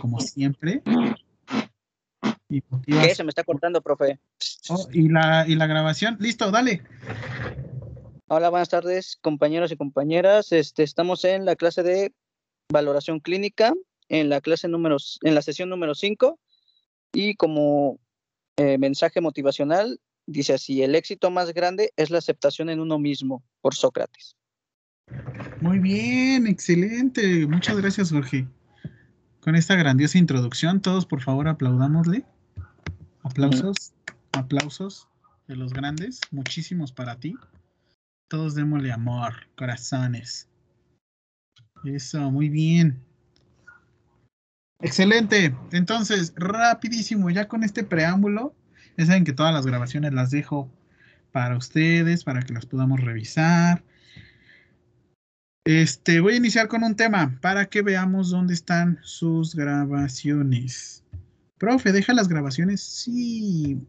como siempre. Y ¿Qué? Se me está cortando, profe. Oh, y, la, y la grabación. Listo, dale. Hola, buenas tardes, compañeros y compañeras. Este, estamos en la clase de valoración clínica, en la clase número, en la sesión número 5. Y como eh, mensaje motivacional, dice así: el éxito más grande es la aceptación en uno mismo, por Sócrates. Muy bien, excelente. Muchas gracias, Jorge. Con esta grandiosa introducción, todos por favor aplaudámosle. Aplausos, aplausos de los grandes, muchísimos para ti. Todos démosle amor, corazones. Eso, muy bien. Excelente. Entonces, rapidísimo, ya con este preámbulo, ya saben que todas las grabaciones las dejo para ustedes, para que las podamos revisar este, voy a iniciar con un tema para que veamos dónde están sus grabaciones. Profe, ¿deja las grabaciones? Sí.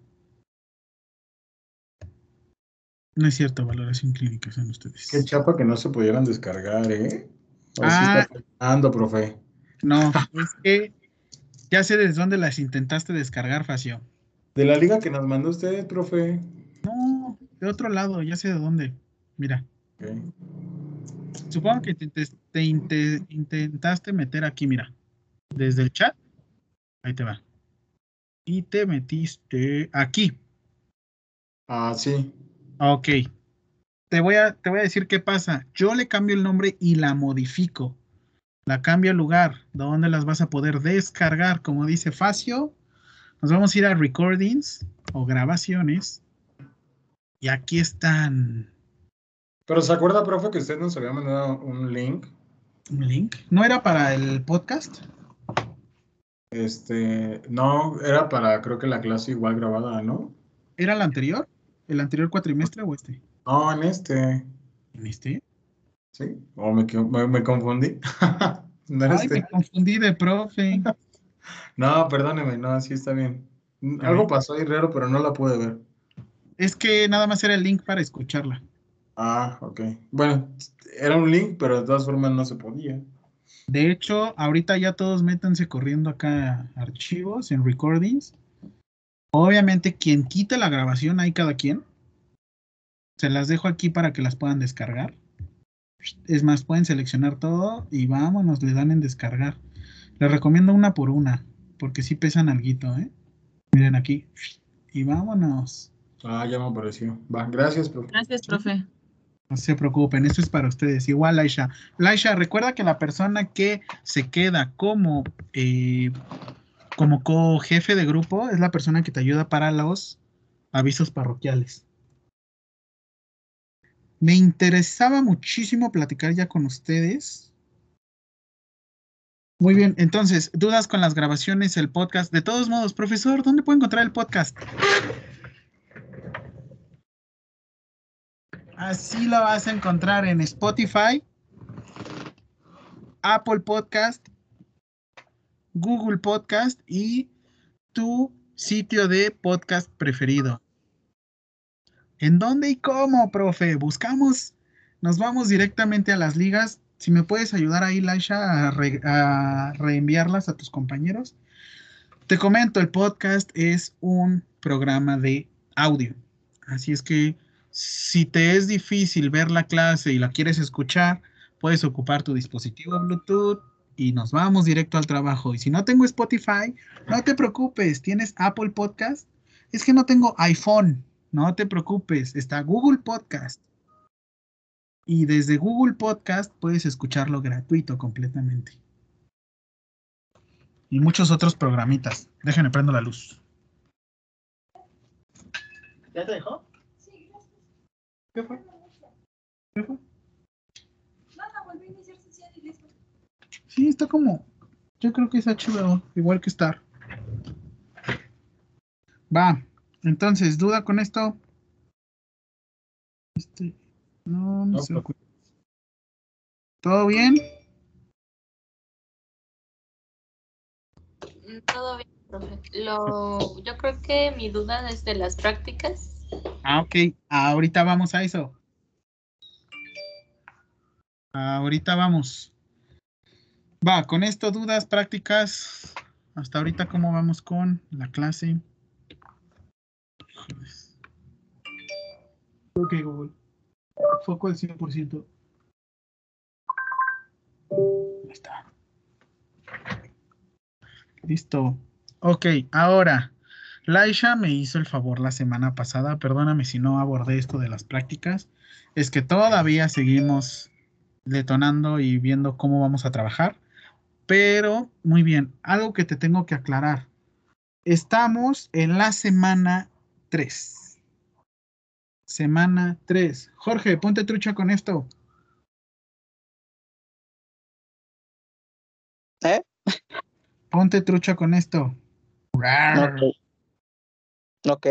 No es cierto, valoración clínica son ustedes. Qué chapa que no se pudieran descargar, ¿eh? ah, está profe. No, es que ya sé desde dónde las intentaste descargar, Facio. De la liga que nos mandó usted, profe. No, de otro lado, ya sé de dónde. Mira. Supongo que te, intentaste meter aquí, mira. Desde el chat. Ahí te va. Y te metiste aquí. Ah, sí. Ok. Te voy, a, te voy a decir qué pasa. Yo le cambio el nombre y la modifico. La cambio al lugar donde las vas a poder descargar. Como dice Facio, nos vamos a ir a recordings o grabaciones. Y aquí están. Pero ¿se acuerda, profe, que usted nos había mandado un link? ¿Un link? ¿No era para el podcast? Este, no, era para, creo que la clase igual grabada, ¿no? ¿Era la anterior? ¿El anterior cuatrimestre o este? No, en este. ¿En este? Sí, o me, confundí. no Ay, este. me confundí de profe. no, perdóneme, no, sí está bien. Algo pasó ahí raro, pero no la pude ver. Es que nada más era el link para escucharla. Ah, ok. Bueno, era un link, pero de todas formas no se podía. De hecho, ahorita ya todos métanse corriendo acá archivos en recordings. Obviamente, quien quite la grabación, hay cada quien. Se las dejo aquí para que las puedan descargar. Es más, pueden seleccionar todo y vámonos, le dan en descargar. Les recomiendo una por una, porque sí pesan algo, ¿eh? Miren aquí. Y vámonos. Ah, ya me apareció. Va, gracias, profe. Gracias, profe. No se preocupen, esto es para ustedes. Igual, Laisha. Laisha, recuerda que la persona que se queda como, eh, como co-jefe de grupo es la persona que te ayuda para los avisos parroquiales. Me interesaba muchísimo platicar ya con ustedes. Muy bien, entonces, dudas con las grabaciones, el podcast. De todos modos, profesor, ¿dónde puedo encontrar el podcast? Así lo vas a encontrar en Spotify, Apple Podcast, Google Podcast y tu sitio de podcast preferido. ¿En dónde y cómo, profe? Buscamos, nos vamos directamente a las ligas. Si me puedes ayudar ahí, Laisha, a, a reenviarlas a tus compañeros. Te comento, el podcast es un programa de audio. Así es que si te es difícil ver la clase y la quieres escuchar, puedes ocupar tu dispositivo Bluetooth y nos vamos directo al trabajo. Y si no tengo Spotify, no te preocupes, tienes Apple Podcast. Es que no tengo iPhone, no te preocupes, está Google Podcast. Y desde Google Podcast puedes escucharlo gratuito completamente. Y muchos otros programitas. Déjenme prendo la luz. ¿Ya te dejó? ¿Qué fue? ¿Qué fue? Nada, volví a iniciar sesión y listo. Sí, está como. Yo creo que es HBO, igual que Star. Va. Entonces, ¿duda con esto? Este. No, no, sé. Pues. ¿Todo bien? Todo bien, profe. Lo, yo creo que mi duda es de las prácticas Ah, ok. Ahorita vamos a eso. Ahorita vamos. Va, con esto dudas, prácticas. Hasta ahorita, ¿cómo vamos con la clase? Ok, Google. Foco al 100%. Ahí está. Listo. Ok, ahora. Laisha me hizo el favor la semana pasada, perdóname si no abordé esto de las prácticas, es que todavía seguimos detonando y viendo cómo vamos a trabajar. Pero, muy bien, algo que te tengo que aclarar. Estamos en la semana 3. Semana 3. Jorge, ponte trucha con esto. ¿Eh? Ponte trucha con esto. Ok.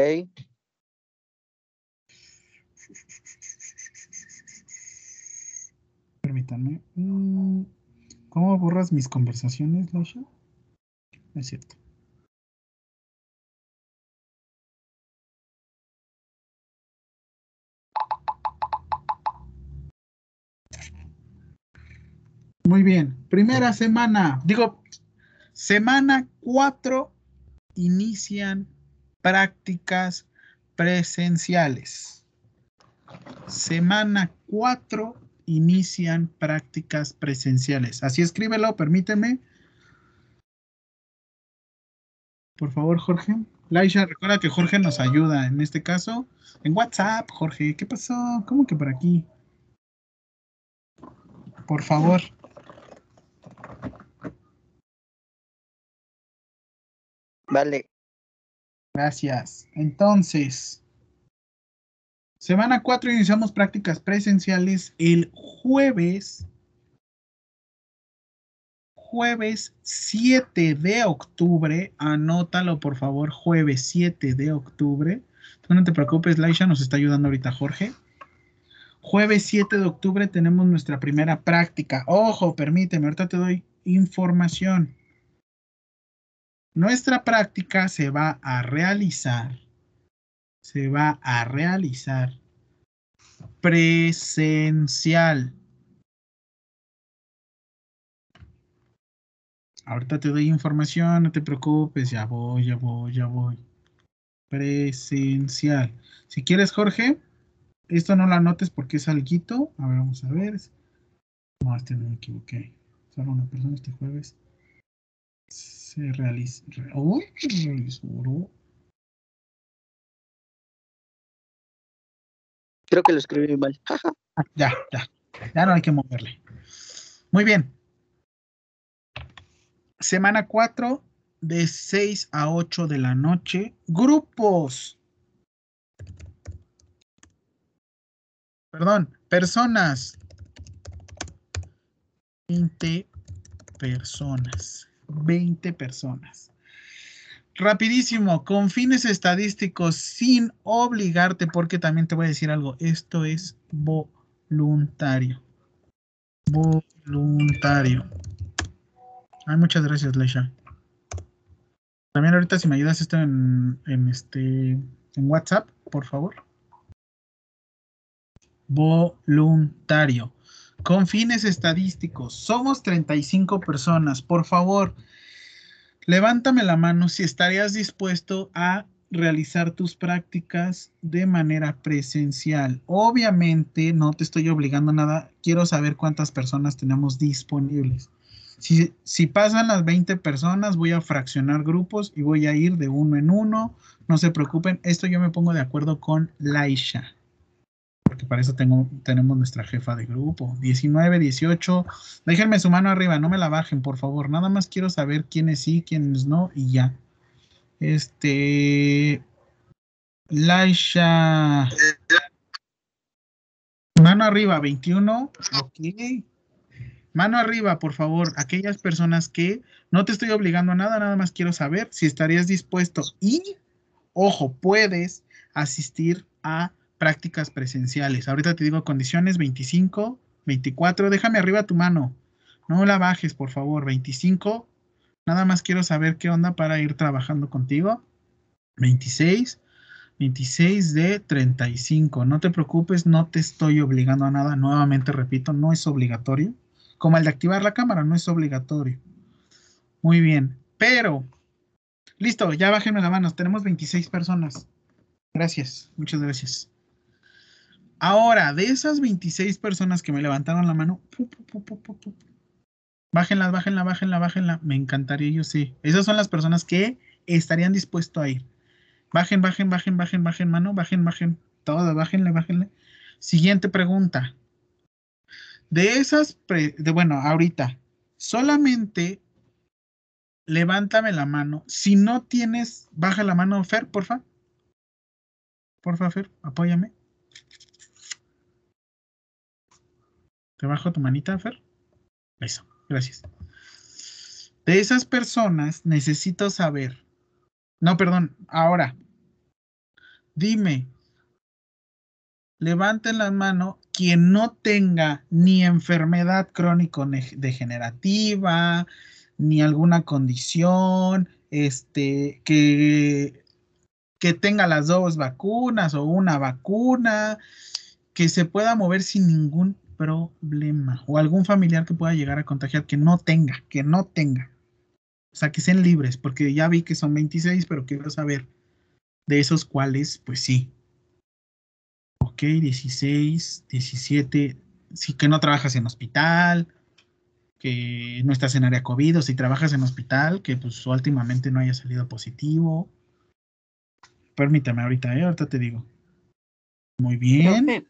Permítanme. Mm, ¿Cómo borras mis conversaciones, Lasha? Es cierto. Muy bien. Primera semana. Digo, semana 4 inician prácticas presenciales. Semana 4 inician prácticas presenciales. Así escríbelo, permíteme. Por favor, Jorge. Laisha, recuerda que Jorge nos ayuda en este caso. En WhatsApp, Jorge, ¿qué pasó? ¿Cómo que por aquí? Por favor. Vale. Gracias. Entonces, semana 4 iniciamos prácticas presenciales el jueves. Jueves 7 de octubre. Anótalo, por favor, jueves 7 de octubre. No te preocupes, Laisha nos está ayudando ahorita Jorge. Jueves 7 de octubre tenemos nuestra primera práctica. Ojo, permíteme, ahorita te doy información. Nuestra práctica se va a realizar, se va a realizar presencial. Ahorita te doy información, no te preocupes, ya voy, ya voy, ya voy. Presencial. Si quieres, Jorge, esto no lo anotes porque es alguito. A ver, vamos a ver. No, este no me equivoqué. Solo una persona este jueves se realiza. Uy, realizó. Creo que lo escribí mal. Ya, ya. Ya no hay que moverle. Muy bien. Semana 4 de 6 a 8 de la noche. Grupos. Perdón, personas. 20 personas. 20 personas. Rapidísimo, con fines estadísticos, sin obligarte, porque también te voy a decir algo, esto es voluntario. Voluntario. Ay, muchas gracias, Leisha. También ahorita si me ayudas esto en, en este en WhatsApp, por favor. Voluntario. Con fines estadísticos, somos 35 personas. Por favor, levántame la mano si estarías dispuesto a realizar tus prácticas de manera presencial. Obviamente no te estoy obligando a nada, quiero saber cuántas personas tenemos disponibles. Si, si, pasan las 20 personas, voy a fraccionar grupos y voy a ir de uno en uno. No se preocupen, esto yo me pongo de acuerdo con Laisha porque para eso tengo, tenemos nuestra jefa de grupo. 19, 18. Déjenme su mano arriba, no me la bajen, por favor. Nada más quiero saber quiénes sí, quiénes no, y ya. Este. Laisha. Mano arriba, 21. Ok. Mano arriba, por favor, aquellas personas que no te estoy obligando a nada, nada más quiero saber si estarías dispuesto y, ojo, puedes asistir a prácticas presenciales. Ahorita te digo condiciones 25, 24. Déjame arriba tu mano. No la bajes, por favor. 25. Nada más quiero saber qué onda para ir trabajando contigo. 26. 26 de 35. No te preocupes, no te estoy obligando a nada. Nuevamente repito, no es obligatorio. como el de activar la cámara, no es obligatorio. Muy bien, pero, listo, ya bájenme la mano, tenemos 26 personas. Gracias, muchas gracias. Ahora, de esas 26 personas que me levantaron la mano, bájenla, bájenla, bájenla, bájenla. Me encantaría, yo sí. Esas son las personas que estarían dispuestos a ir. Bajen, bajen, bajen, bajen, bajen, mano, bajen, bajen. Todo, bájenle, bájenle. Siguiente pregunta. De esas, de, bueno, ahorita, solamente levántame la mano. Si no tienes, baja la mano, Fer, porfa. Porfa, Fer, apóyame. Te bajo tu manita, Fer. Eso, gracias. De esas personas necesito saber. No, perdón, ahora. Dime. Levanten la mano quien no tenga ni enfermedad crónico-degenerativa, ni alguna condición, este, que, que tenga las dos vacunas o una vacuna, que se pueda mover sin ningún problema o algún familiar que pueda llegar a contagiar que no tenga, que no tenga. O sea, que sean libres, porque ya vi que son 26, pero quiero saber de esos cuáles, pues sí. Ok, 16, 17, sí que no trabajas en hospital, que no estás en área COVID, o si trabajas en hospital, que pues últimamente no haya salido positivo. Permítame ahorita, ¿eh? ahorita te digo. Muy bien.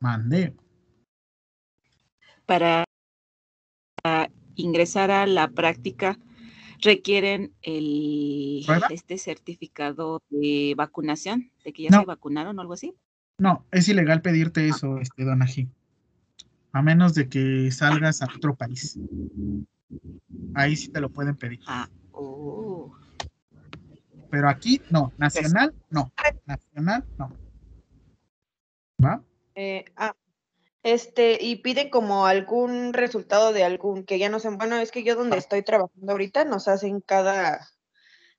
Mande para ingresar a la práctica requieren el este certificado de vacunación, de que ya se vacunaron o algo así. No, es ilegal pedirte ah. eso, este Donají. A menos de que salgas a otro país. Ahí sí te lo pueden pedir. Ah, oh. Pero aquí no, nacional no, nacional no. ¿Va? Eh, ah, este, y piden como algún resultado de algún, que ya no sé, bueno, es que yo donde estoy trabajando ahorita nos hacen cada,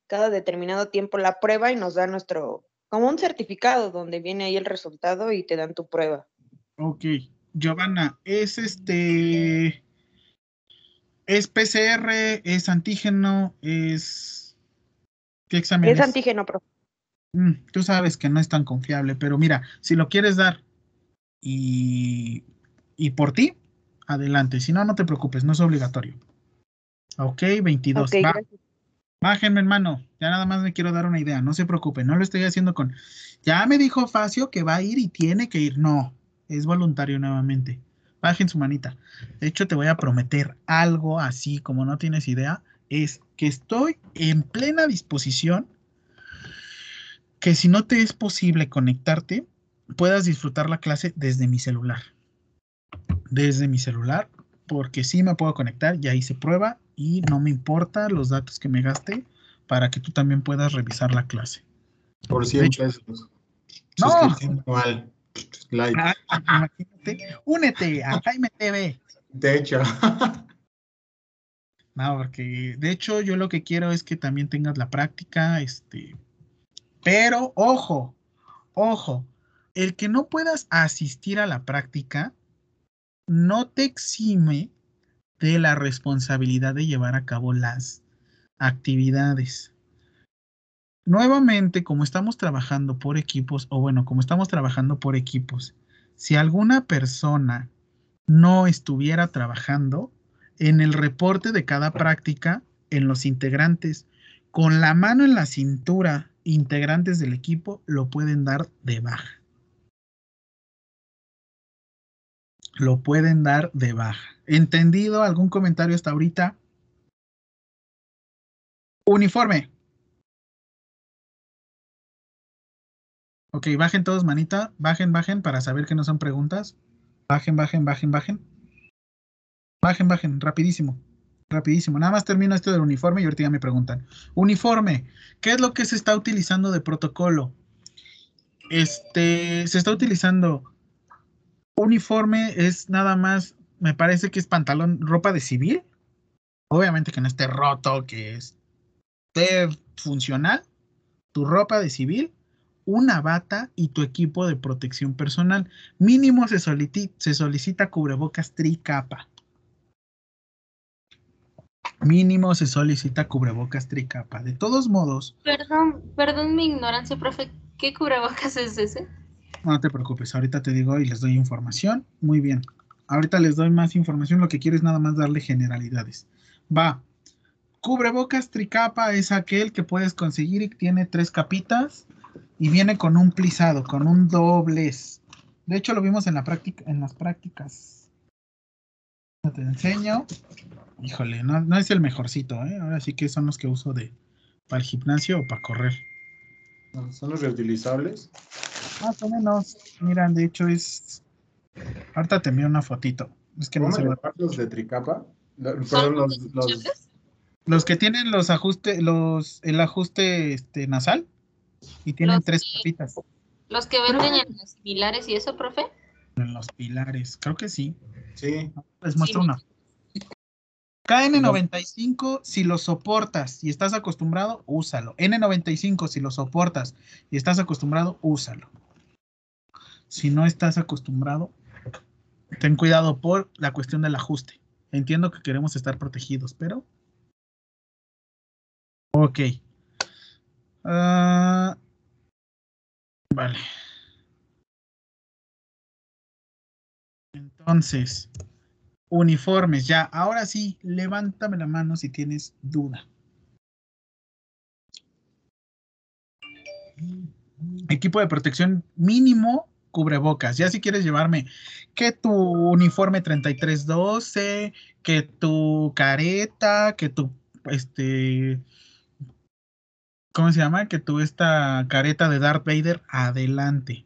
cada determinado tiempo la prueba y nos dan nuestro, como un certificado donde viene ahí el resultado y te dan tu prueba. Ok, Giovanna, es este, es PCR, es antígeno, es, ¿qué examen es? antígeno, profe. Mm, tú sabes que no es tan confiable, pero mira, si lo quieres dar, y, y por ti, adelante. Si no, no te preocupes, no es obligatorio. Ok, 22. Bájenme, hermano. Ya nada más me quiero dar una idea. No se preocupe, no lo estoy haciendo con. Ya me dijo Facio que va a ir y tiene que ir. No, es voluntario nuevamente. Bajen su manita. De hecho, te voy a prometer algo así, como no tienes idea. Es que estoy en plena disposición. Que si no te es posible conectarte, puedas disfrutar la clase desde mi celular. Desde mi celular, porque sí me puedo conectar, ya hice prueba y no me importa los datos que me gaste para que tú también puedas revisar la clase. Por 100 pesos. No. Ah, únete a Jaime TV. De hecho. no, porque de hecho yo lo que quiero es que también tengas la práctica, este, pero ojo, ojo, el que no puedas asistir a la práctica no te exime de la responsabilidad de llevar a cabo las actividades. Nuevamente, como estamos trabajando por equipos, o bueno, como estamos trabajando por equipos, si alguna persona no estuviera trabajando, en el reporte de cada práctica, en los integrantes, con la mano en la cintura, integrantes del equipo lo pueden dar de baja. Lo pueden dar de baja. ¿Entendido? ¿Algún comentario hasta ahorita? Uniforme. Ok, bajen todos manita, bajen, bajen para saber que no son preguntas. Bajen, bajen, bajen, bajen. Bajen, bajen, rapidísimo. Rapidísimo. Nada más termino esto del uniforme y ahorita ya me preguntan. Uniforme, ¿qué es lo que se está utilizando de protocolo? Este, se está utilizando uniforme es nada más, me parece que es pantalón, ropa de civil. Obviamente que no esté roto, que esté funcional. Tu ropa de civil, una bata y tu equipo de protección personal. Mínimo se, se solicita cubrebocas tricapa. Mínimo se solicita cubrebocas tricapa. De todos modos. Perdón, perdón mi ignorancia, profe. ¿Qué cubrebocas es ese? No te preocupes, ahorita te digo y les doy información. Muy bien. Ahorita les doy más información. Lo que quiero es nada más darle generalidades. Va. Cubrebocas tricapa es aquel que puedes conseguir y tiene tres capitas y viene con un plisado, con un doblez. De hecho, lo vimos en la práctica, en las prácticas. Te enseño. Híjole, no, es el mejorcito, ¿eh? Ahora sí que son los que uso de para el gimnasio o para correr. ¿Son los reutilizables? Más o menos. Miran, de hecho es. Ahorita te envío una fotito. Es que no se los de tricapa? Perdón, los, los, los, que tienen los ajustes, los, el ajuste este, nasal y tienen tres capitas. ¿Los que venden en los pilares y eso, profe? En los pilares, creo que sí. Sí. Les muestro una. KN95, si lo soportas y estás acostumbrado, úsalo. N95, si lo soportas y estás acostumbrado, úsalo. Si no estás acostumbrado, ten cuidado por la cuestión del ajuste. Entiendo que queremos estar protegidos, pero... Ok. Ah, vale. Entonces, Uniformes, ya. Ahora sí, levántame la mano si tienes duda. Equipo de protección mínimo, cubrebocas. Ya si quieres llevarme que tu uniforme 3312, que tu careta, que tu, este, ¿cómo se llama? Que tu esta careta de Darth Vader, adelante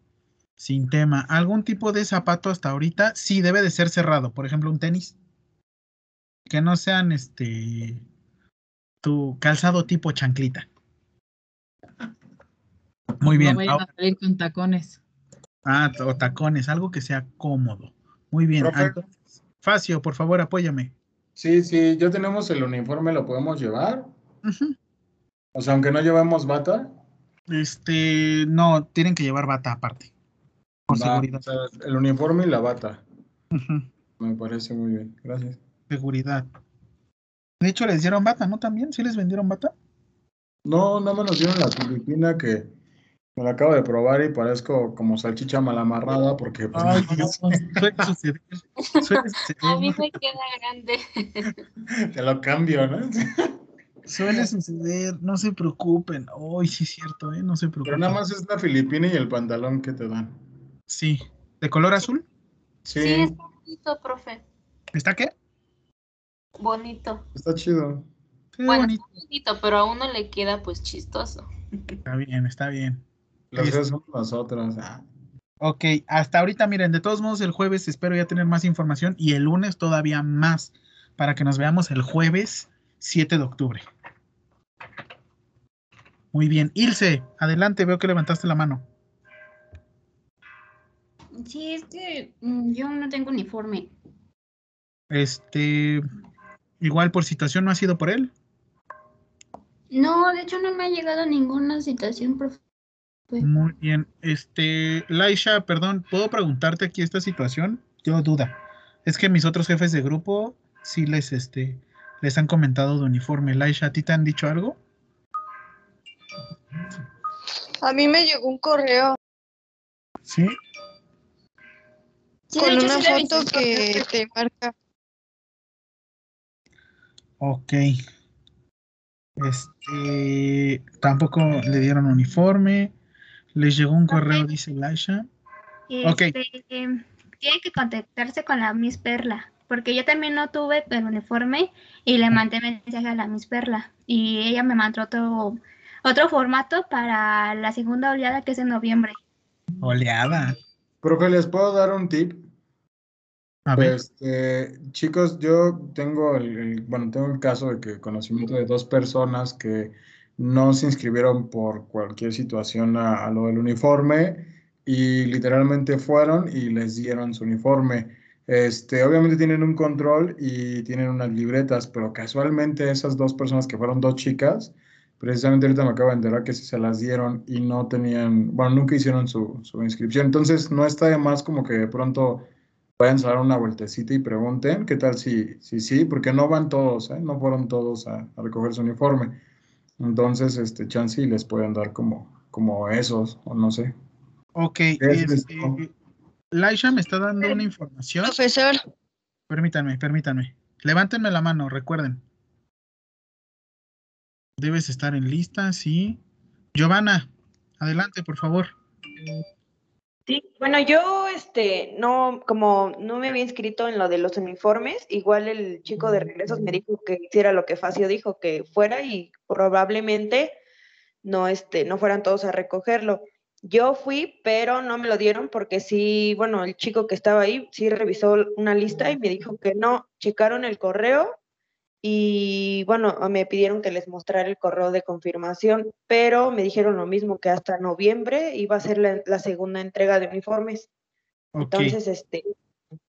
sin tema. ¿Algún tipo de zapato hasta ahorita? Sí, debe de ser cerrado. Por ejemplo, un tenis. Que no sean este tu calzado tipo chanclita. Muy bien. No a salir con tacones. Ah, o tacones, algo que sea cómodo. Muy bien. Facio, por favor, apóyame. Sí, sí, ya tenemos el uniforme, lo podemos llevar. O sea, aunque no llevamos bata. Este, no, tienen que llevar bata aparte el uniforme y la bata. Me parece muy bien. Gracias. Seguridad. De hecho, les dieron bata, ¿no? También, ¿sí les vendieron bata? No, no me nos dieron la filipina que me la acabo de probar y parezco como salchicha mal amarrada porque... Pues, Ay, suele suceder. A mí me queda grande. Te lo cambio, ¿no? Suele suceder, no se preocupen. Ay, sí es cierto, ¿eh? No se preocupen. Pero nada más es la filipina y el pantalón que te dan. Sí. ¿De color azul? Sí. está bonito, profe. ¿Está qué? Bonito. Está chido. bueno, está bonito, pero a uno le queda pues chistoso. Está bien, está bien. Las dos son las otras. Ah. Ok, hasta ahorita miren, de todos modos el jueves espero ya tener más información y el lunes todavía más para que nos veamos el jueves 7 de octubre. Muy bien, Ilse, adelante, veo que levantaste la mano. Sí, es que mm, yo no tengo uniforme. Este, igual por situación no ha sido por él. No, de hecho no me ha llegado ninguna citación, profe. Muy bien. Este, Laisha, perdón, ¿puedo preguntarte aquí esta situación? Yo duda. Es que mis otros jefes de grupo sí les, este, les han comentado de uniforme. Laisha, ¿a ti te han dicho algo? A mí me llegó un correo. ¿Sí? con una foto que te marca. Ok. Este, tampoco le dieron uniforme. Les llegó un correo, dice Laisha. ok. Este, tiene que contactarse con la Miss Perla, porque yo también no tuve el uniforme y le mandé mensaje a la Miss Perla. Y ella me mandó otro, otro formato para la segunda oleada que es en noviembre. Oleada. Profe, ¿les puedo dar un tip? A ver. Este, chicos, yo tengo el, bueno, tengo el caso de que conocimiento de dos personas que no se inscribieron por cualquier situación a, lo del uniforme y literalmente fueron y les dieron su uniforme. Este, obviamente tienen un control y tienen unas libretas, pero casualmente esas dos personas que fueron dos chicas, precisamente ahorita me acabo de enterar que se las dieron y no tenían, bueno, nunca hicieron su, su inscripción. Entonces no está de más como que de pronto vayan a dar una vueltecita y pregunten qué tal si sí, sí, porque no van todos, ¿eh? no fueron todos a, recoger su uniforme. Entonces, este, chance les pueden dar como, como esos, o no sé. Ok, este, Laisha me está dando una información. Profesor. Permítanme, permítanme. Levántenme la mano, recuerden. Debes estar en lista, sí. Giovanna, adelante, por favor. Sí, bueno, yo, este, no, como no me había inscrito en lo de los uniformes, igual el chico de regresos me dijo que hiciera lo que Facio dijo, que fuera y probablemente no, este, no fueran todos a recogerlo. Yo fui, pero no me lo dieron porque sí, bueno, el chico que estaba ahí sí revisó una lista y me dijo que no, checaron el correo y bueno, me pidieron que les mostrara el correo de confirmación, pero me dijeron lo mismo, que hasta noviembre iba a ser la, segunda entrega de uniformes. Entonces, este,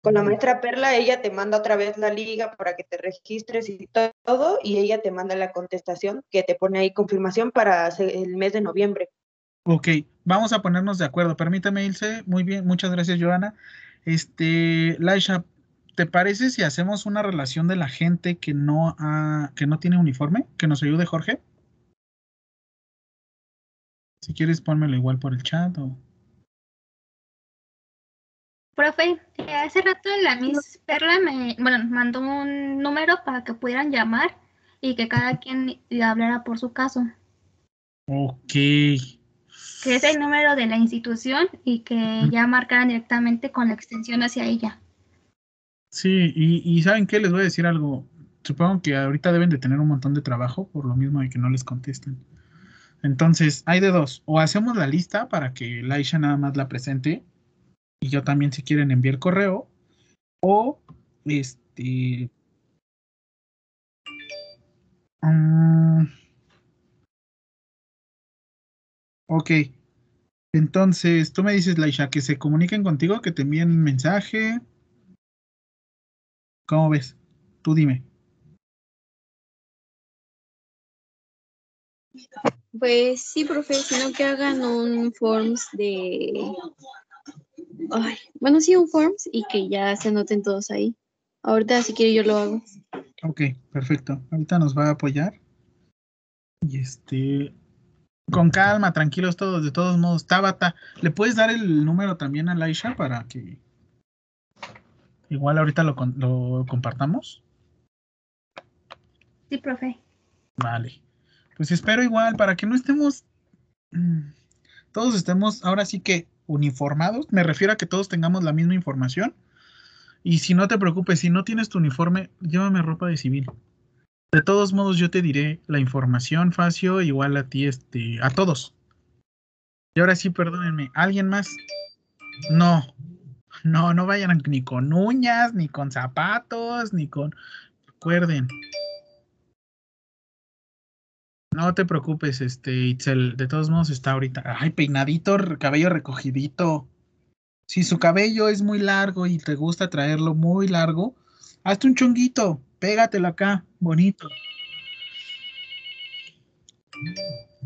con la maestra Perla, ella te manda otra vez la liga para que te registres y todo, y ella te manda la contestación que te pone ahí confirmación para el mes de noviembre. Ok, vamos a ponernos de acuerdo. Permítame, Ilse. Muy bien, muchas gracias, Joana. Este, Laisha, ¿te parece si hacemos una relación de la gente que no, ha, que no tiene uniforme? Que nos ayude Jorge. Si quieres, pónmelo igual por el chat o... Profe, hace rato la Miss Perla me bueno, mandó un número para que pudieran llamar y que cada quien le hablara por su caso. Ok. Que es el número de la institución y que ya marcaran directamente con la extensión hacia ella. Sí, y, ¿saben qué? Les voy a decir algo. Supongo que ahorita deben de tener un montón de trabajo por lo mismo de que no les contesten. Entonces, hay de dos. O hacemos la lista para que Laisha nada más la presente. Y yo también si quieren enviar correo. O, este... Um, ok. Entonces, tú me dices, Laisha, que se comuniquen contigo, que te envíen un mensaje. ¿Cómo ves? Tú dime. Pues sí, profe, sino que hagan un forms de... Ay, bueno, sí, un forms y que ya se anoten todos ahí. Ahorita, si quiere, yo lo hago. Ok, perfecto. Ahorita nos va a apoyar. Y este... Con calma, tranquilos todos, de todos modos. Tabata, ¿le puedes dar el número también a Laisha para que Igual ahorita lo, lo compartamos. Sí, profe. Vale. Pues espero igual para que no estemos, mm, todos estemos ahora sí que uniformados. Me refiero a que todos tengamos la misma información. Y si no te preocupes, si no tienes tu uniforme, llévame ropa de civil. De todos modos, yo te diré la información, Facio, igual a ti, este, a todos. Y ahora sí, perdónenme, ¿alguien más? No, no, no vayan ni con uñas, ni con zapatos, ni con... Recuerden. No te preocupes, este, Itzel. De todos modos está ahorita. Ay, peinadito, cabello recogidito. Si su cabello es muy largo y te gusta traerlo muy largo, hazte un chonguito, pégatelo acá, bonito.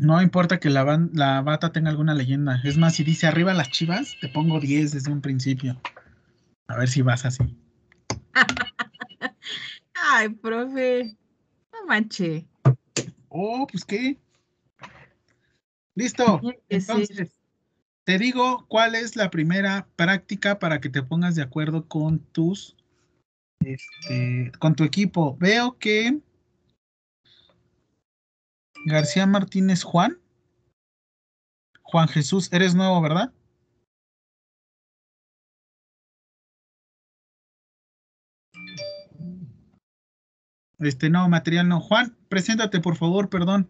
No importa que la, la, bata tenga alguna leyenda. Es más, si dice arriba las chivas, te pongo 10 desde un principio. A ver si vas así. Ay, profe. No manche. Oh, pues qué. Listo. Entonces, te digo cuál es la primera práctica para que te pongas de acuerdo con tus, este, con tu equipo. Veo que García Martínez Juan. Juan Jesús, eres nuevo, ¿verdad? Este, no, material no. Juan, preséntate, por favor, perdón.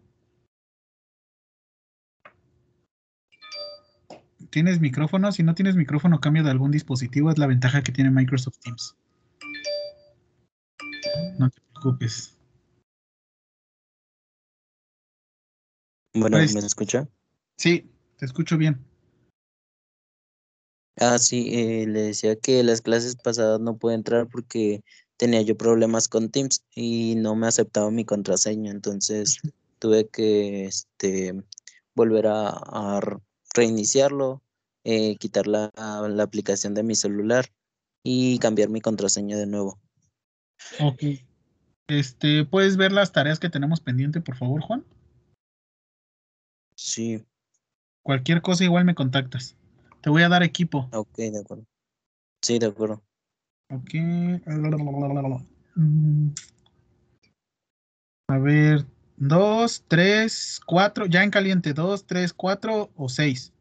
¿Tienes micrófono? Si no tienes micrófono, cambia de algún dispositivo. Es la ventaja que tiene Microsoft Teams. No te preocupes. Bueno, ¿me escucha? Sí, te escucho bien. Ah, sí, eh, le decía que las clases pasadas no pude entrar porque tenía yo problemas con Teams y no me aceptaba mi contraseña, entonces tuve que este, volver a, reiniciarlo, eh, quitar la, la, aplicación de mi celular y cambiar mi contraseña de nuevo. Ok. Este, ¿puedes ver las tareas que tenemos pendiente, por favor, Juan? Sí. Cualquier cosa igual me contactas. Te voy a dar equipo. Ok, de acuerdo. Sí, de acuerdo. Ok. Mm. A ver, dos, tres, cuatro, ya en caliente, dos, tres, cuatro o seis.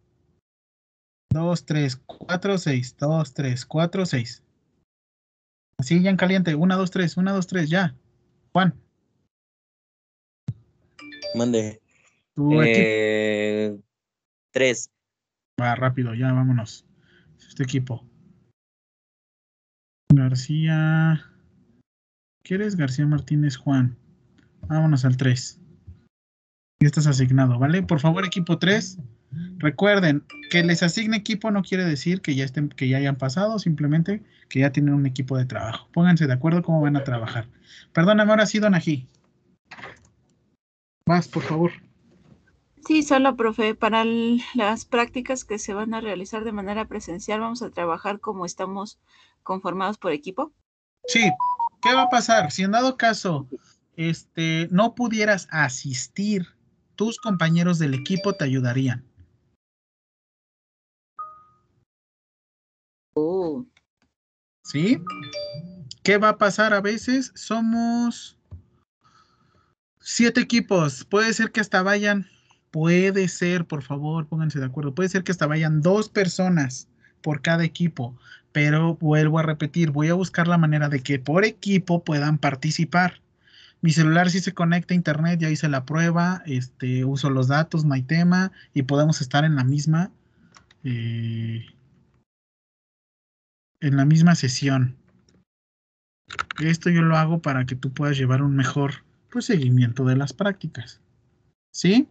Dos, tres, cuatro, seis, dos, tres, cuatro, seis. Así ya en caliente, una, dos, tres, una, dos, tres, ya. Juan. Mande. Equipo. Eh, tres. Va, rápido, ya vámonos. Este equipo. García. ¿Quieres García Martínez Juan? Vámonos al 3. Ya estás asignado, ¿vale? Por favor, equipo 3. Recuerden, que les asigne equipo no quiere decir que ya estén, que ya hayan pasado, simplemente que ya tienen un equipo de trabajo. Pónganse de acuerdo cómo van a trabajar. Perdóname, ahora sí, Don Ají. Vas, por favor. Sí, solo, profe, para el- las prácticas que se van a realizar de manera presencial, vamos a trabajar como estamos conformados por equipo. Sí, ¿qué va a pasar? Si en dado caso este, no pudieras asistir, tus compañeros del equipo te ayudarían. Oh, ¿Sí? ¿Qué va a pasar a veces? Somos siete equipos. Puede ser que hasta vayan, puede ser, por favor, pónganse de acuerdo. Puede ser que hasta vayan dos personas por cada equipo. Pero vuelvo a repetir, voy a buscar la manera de que por equipo puedan participar. Mi celular sí se conecta a internet, ya hice la prueba, este, uso los datos, no hay tema, y podemos estar en la misma, eh, en la misma sesión. Esto yo lo hago para que tú puedas llevar un mejor pues, seguimiento de las prácticas. ¿Sí?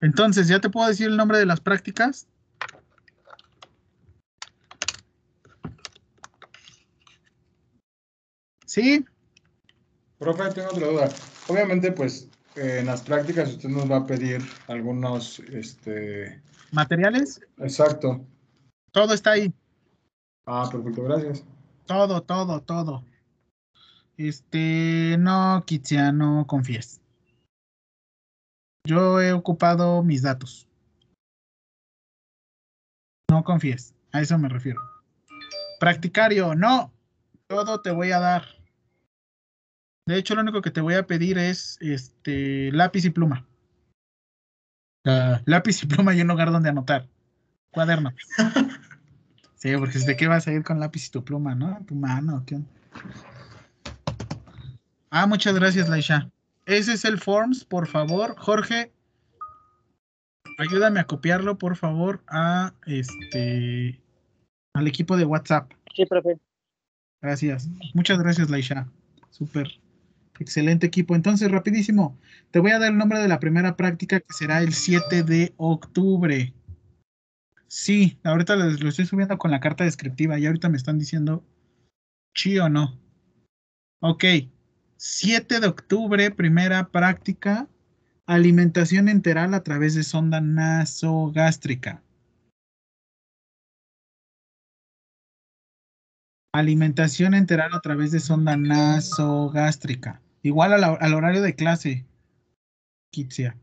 Entonces, ¿ya te puedo decir el nombre de las prácticas? ¿Sí? Profe, tengo otra duda. Obviamente, pues, eh, en las prácticas usted nos va a pedir algunos, este... ¿Materiales? Exacto. Todo está ahí. Ah, perfecto, gracias. Todo, todo, todo. Este, no, Kitsia, no confíes. Yo he ocupado mis datos. No confíes, a eso me refiero. Practicario, no. Todo te voy a dar. De hecho, lo único que te voy a pedir es este lápiz y pluma. Ah, lápiz y pluma y un lugar donde anotar. Cuaderno. Sí, porque ¿de qué vas a ir con lápiz y tu pluma, no? Tu mano, ¿qué onda? Ah, muchas gracias, Laisha. Ese es el Forms, por favor. Jorge, ayúdame a copiarlo, por favor, a este al equipo de WhatsApp. Sí, profe. Gracias. Muchas gracias, Laisha. Súper. Excelente equipo. Entonces, rapidísimo, te voy a dar el nombre de la primera práctica que será el 7 de octubre. Sí, ahorita lo, lo estoy subiendo con la carta descriptiva y ahorita me están diciendo sí o no. Ok. 7 de octubre, primera práctica, alimentación enteral a través de sonda nasogástrica. Alimentación enteral a través de sonda nasogástrica. Igual a la- al horario de clase, Kitsia.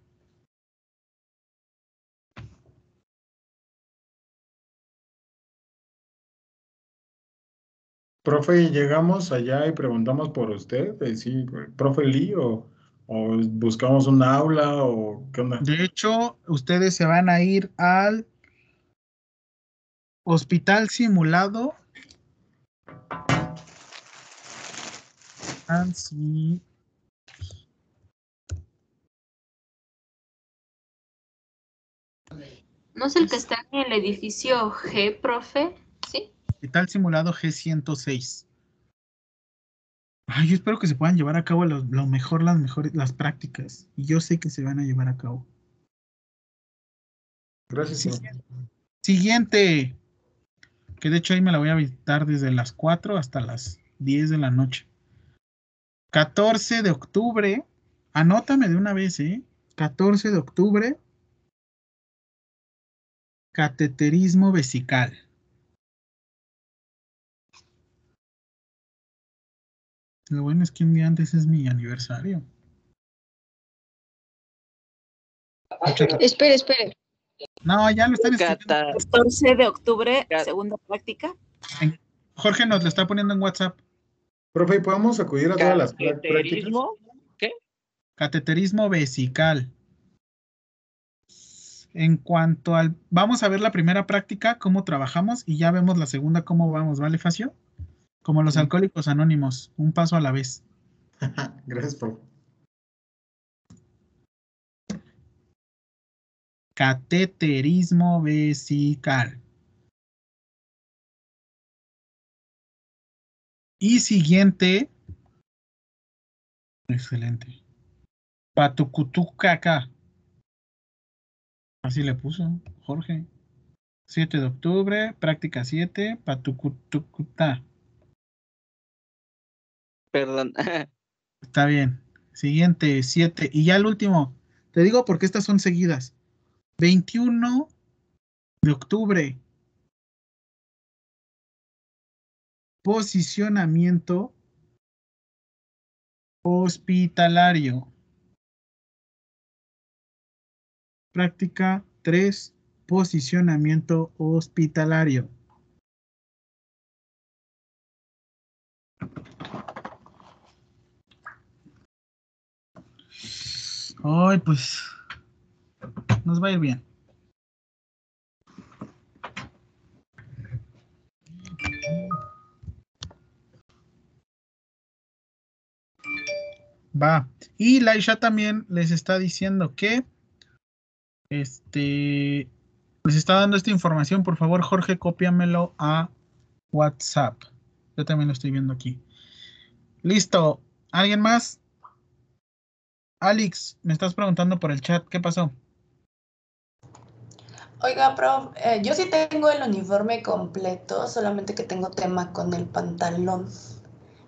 Profe, ¿y llegamos allá y preguntamos por usted? Eh, Sí, profe Lee, o, o buscamos un aula, o qué onda? De hecho, ustedes se van a ir al hospital simulado. Así. ¿No es el que está en el edificio G, profe? Hospital simulado G106. Ay, yo espero que se puedan llevar a cabo lo, lo mejor, las mejores, las prácticas. Y yo sé que se van a llevar a cabo. Gracias, profe. Siguiente. Que de hecho ahí me la voy a visitar desde las 4 hasta las 10 de la noche. 14 de octubre. Anótame de una vez, ¿eh? 14 de octubre. Cateterismo vesical. Lo bueno es que un día antes es mi aniversario. Espere, espere. No, ya lo están escribiendo. 14 de octubre, segunda práctica. Jorge nos lo está poniendo en WhatsApp. Profe, ¿podemos acudir a todas las prácticas? ¿Qué? Cateterismo vesical. En cuanto al... Vamos a ver la primera práctica, cómo trabajamos, y ya vemos la segunda, cómo vamos, ¿vale, Facio? Como los alcohólicos anónimos, un paso a la vez. Gracias, profe. Cateterismo vesical. Y siguiente. Excelente. Patucutucaca. Así le puso Jorge. 7 de octubre, práctica 7, Patucutucuta. Perdón. Está bien. Siguiente, 7. Y ya el último. Te digo porque estas son seguidas. 21 de octubre. Posicionamiento hospitalario. Práctica 3. Posicionamiento hospitalario. Ay, pues nos va a ir bien. Va. Y Laisha también les está diciendo que este, les está dando esta información. Por favor, Jorge, cópiamelo a WhatsApp. Yo también lo estoy viendo aquí. Listo. ¿Alguien más? Alex, me estás preguntando por el chat. ¿Qué pasó? Oiga, prof, eh, yo sí tengo el uniforme completo, solamente que tengo tema con el pantalón.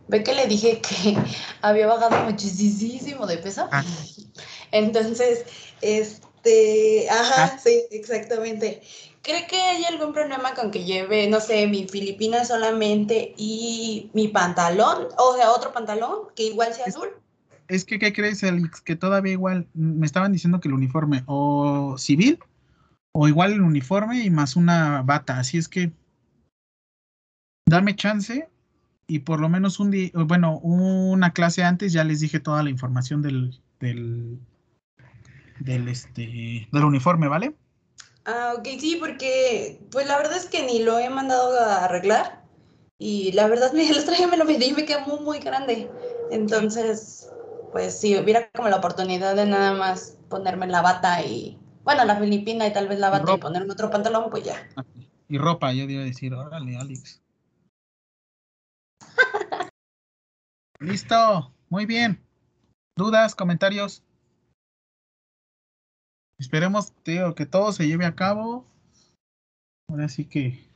Ve que le dije que había bajado muchísimo de peso. Ah. Entonces, es, este, ajá, ah. sí, exactamente. ¿Cree que hay algún problema con que lleve, no sé, mi filipina solamente y mi pantalón? O sea, otro pantalón que igual sea azul. Es que, ¿qué crees, Alex? Que todavía igual me estaban diciendo que el uniforme o civil o igual el uniforme y más una bata. Así es que dame chance y por lo menos un día, bueno, una clase antes ya les dije toda la información del, del del, este, del uniforme, ¿vale? Ah, ok, sí, porque pues la verdad es que ni lo he mandado a arreglar y la verdad me, el traje me lo pedí y me quedó muy, muy grande. Entonces, pues si hubiera como la oportunidad de nada más ponerme la bata y, bueno, la filipina y tal vez la bata y, ponerme otro pantalón, pues ya. Y ropa, yo iba a decir, órale, Alex. Listo, muy bien. ¿Dudas, comentarios? Esperemos, tío, que todo se lleve a cabo. Ahora sí que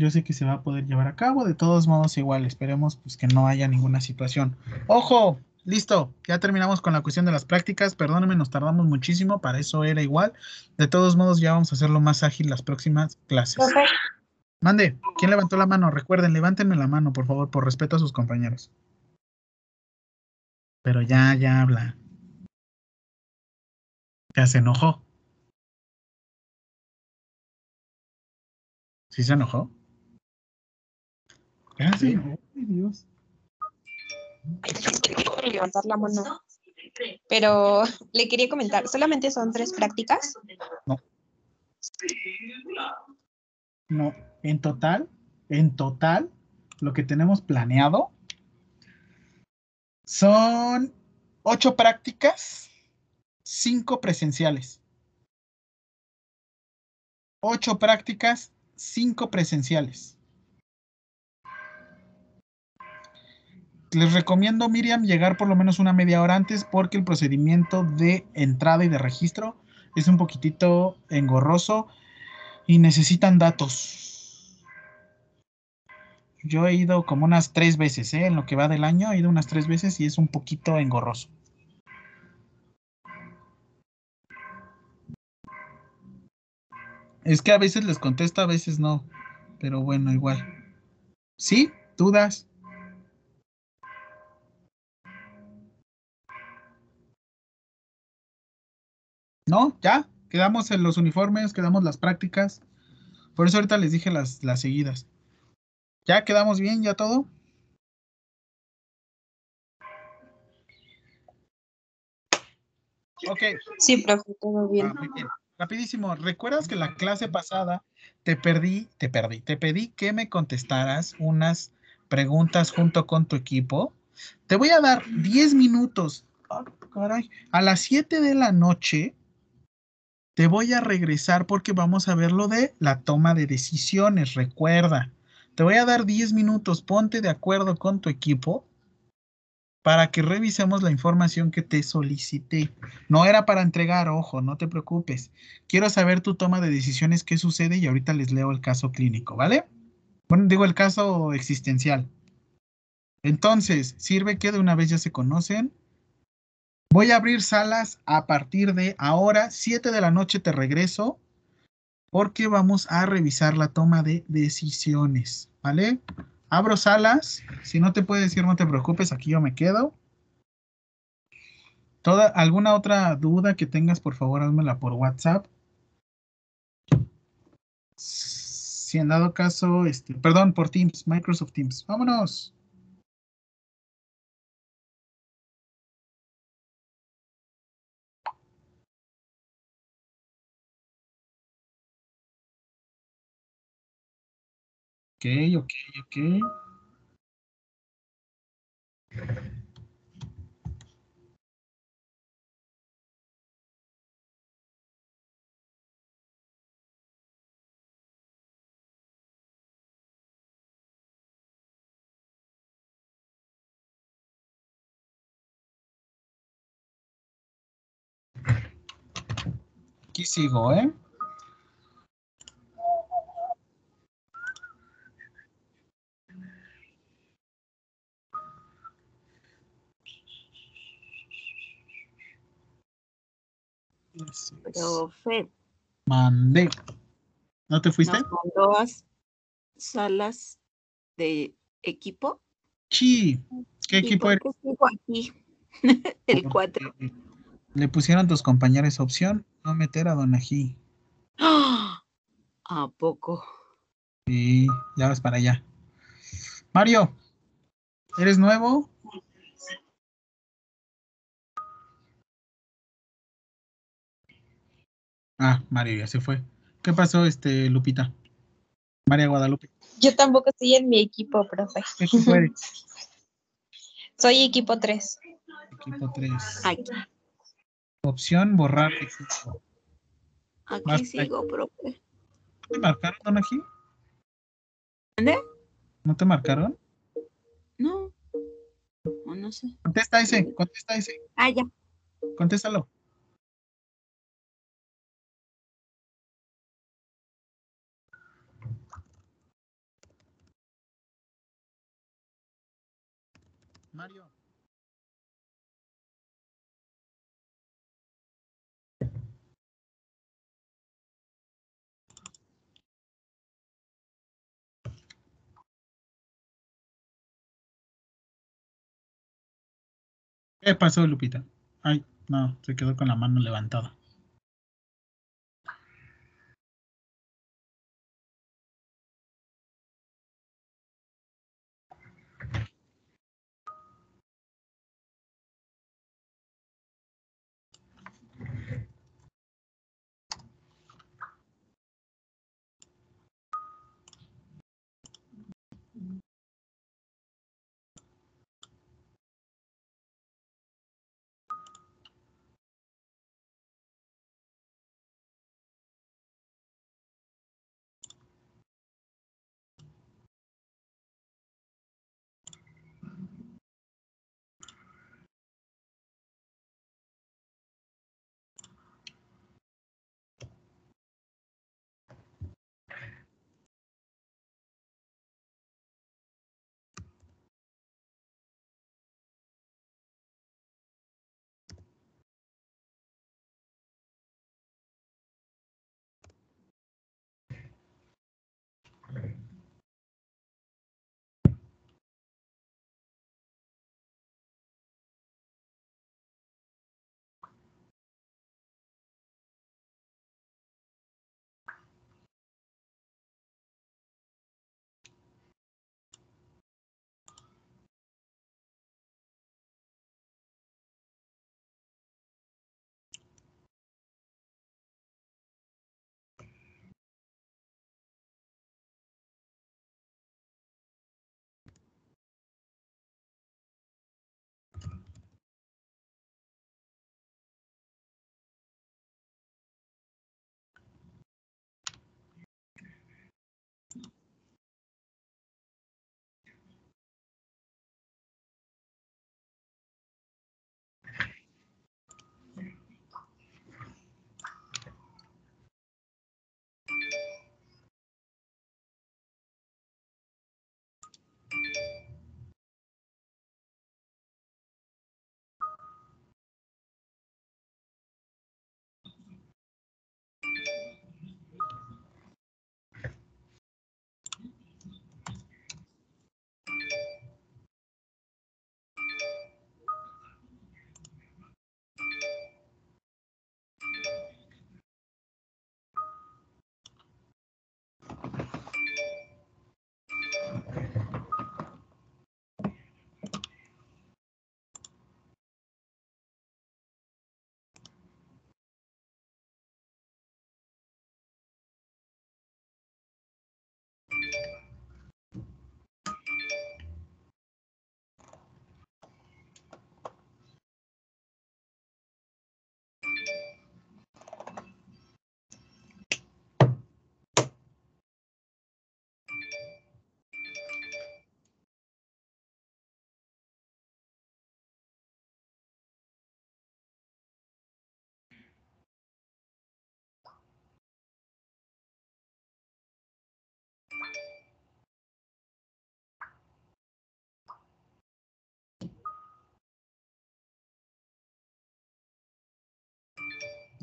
yo sé que se va a poder llevar a cabo. De todos modos, igual, esperemos pues, que no haya ninguna situación. ¡Ojo! Listo, ya terminamos con la cuestión de las prácticas. Perdónenme, nos tardamos muchísimo, para eso era igual. De todos modos, ya vamos a hacerlo más ágil las próximas clases. Mande, ¿quién levantó la mano? Recuerden, levántenme la mano, por favor, por respeto a sus compañeros. Pero ya, ya habla. Ya se enojó. ¿Sí se enojó? Ay, Dios. levantar la mano. Pero le quería comentar, ¿solamente son tres prácticas? No. No, en total, en total, lo que tenemos planeado son ocho prácticas cinco presenciales. Ocho prácticas, cinco presenciales. Les recomiendo, Miriam, llegar por lo menos una media hora antes porque el procedimiento de entrada y de registro es un poquitito engorroso y necesitan datos. Yo he ido como unas tres veces, ¿eh? en lo que va del año, he ido unas tres veces y es un poquito engorroso. Es que a veces les contesto, a veces no. Pero bueno, igual. ¿Sí? ¿Dudas? ¿No? ¿Ya? Quedamos en los uniformes, quedamos las prácticas. Por eso ahorita les dije las, las seguidas. ¿Ya quedamos bien? ¿Ya todo? Ok. Sí, profe, todo bien. Ah, muy bien. Rapidísimo. ¿Recuerdas que la clase pasada te perdí, te perdí, te pedí que me contestaras unas preguntas junto con tu equipo? Te voy a dar 10 minutos. Ah, caray. A las 7 de la noche te voy a regresar porque vamos a ver lo de la toma de decisiones. Recuerda, te voy a dar 10 minutos. Ponte de acuerdo con tu equipo para que revisemos la información que te solicité. No era para entregar, ojo, no te preocupes. Quiero saber tu toma de decisiones, qué sucede y ahorita les leo el caso clínico, ¿vale? Bueno, digo el caso existencial. Entonces, sirve que de una vez ya se conocen. Voy a abrir salas a partir de ahora, 7 de la noche te regreso, porque vamos a revisar la toma de decisiones, ¿vale? Abro salas. Si no te puedes decir, no te preocupes, aquí yo me quedo. Toda, ¿Alguna otra duda que tengas, por favor, házmela por WhatsApp. Si en dado caso, este, perdón, por Teams, Microsoft Teams. Vámonos. Ok, ok, ok. Aquí sigo, Profe. Mandé. ¿No te fuiste? Nos mandó a salas de equipo. Sí. ¿Qué ¿Y equipo eres? aquí? El 4. Le pusieron tus compañeros opción, no meter a Don Ají. ¿A poco? Sí, ya vas para allá. Mario, ¿eres nuevo? Ah, Mario ya se fue. ¿Qué pasó, este, Lupita? María Guadalupe. Yo tampoco estoy en mi equipo, profe. ¿Qué equipo eres? Soy equipo 3. Equipo 3. Aquí, Opción borrar equipo. aquí sigo, profe. ¿No te marcaron, Don Ají? ¿Dónde? ¿No te marcaron? No. O no sé. Contesta ese, contesta ese. Ah, ya. Contéstalo. Mario. ¿Qué pasó, Lupita? Ay, no, se quedó con la mano levantada.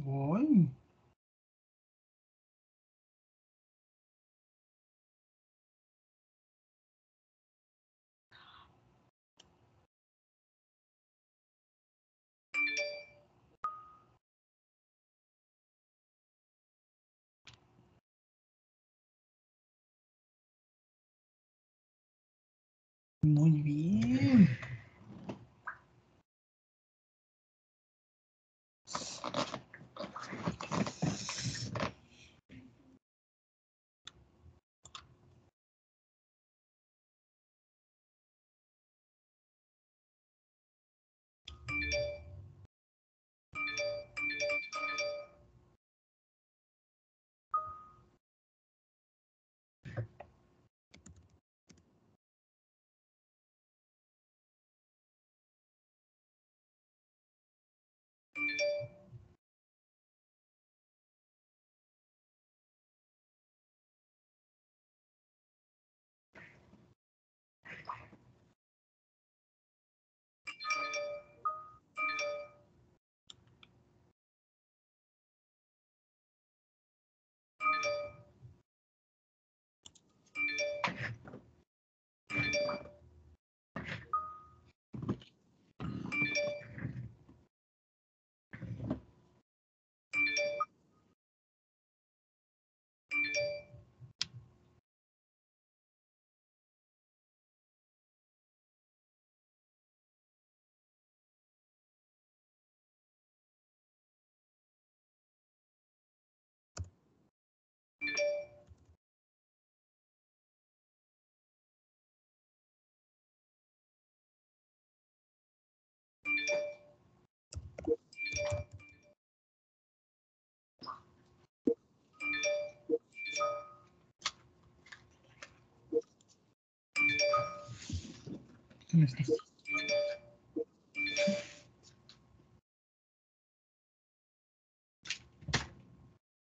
Voy. Muy bien.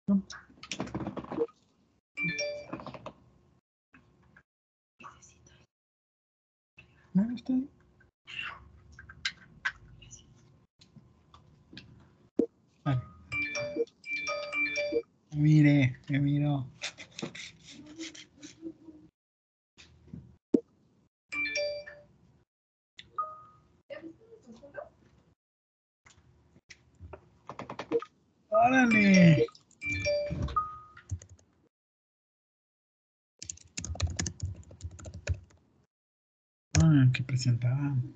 No. No, Mire, me miro. ¡Órale! Ah, que presentaban.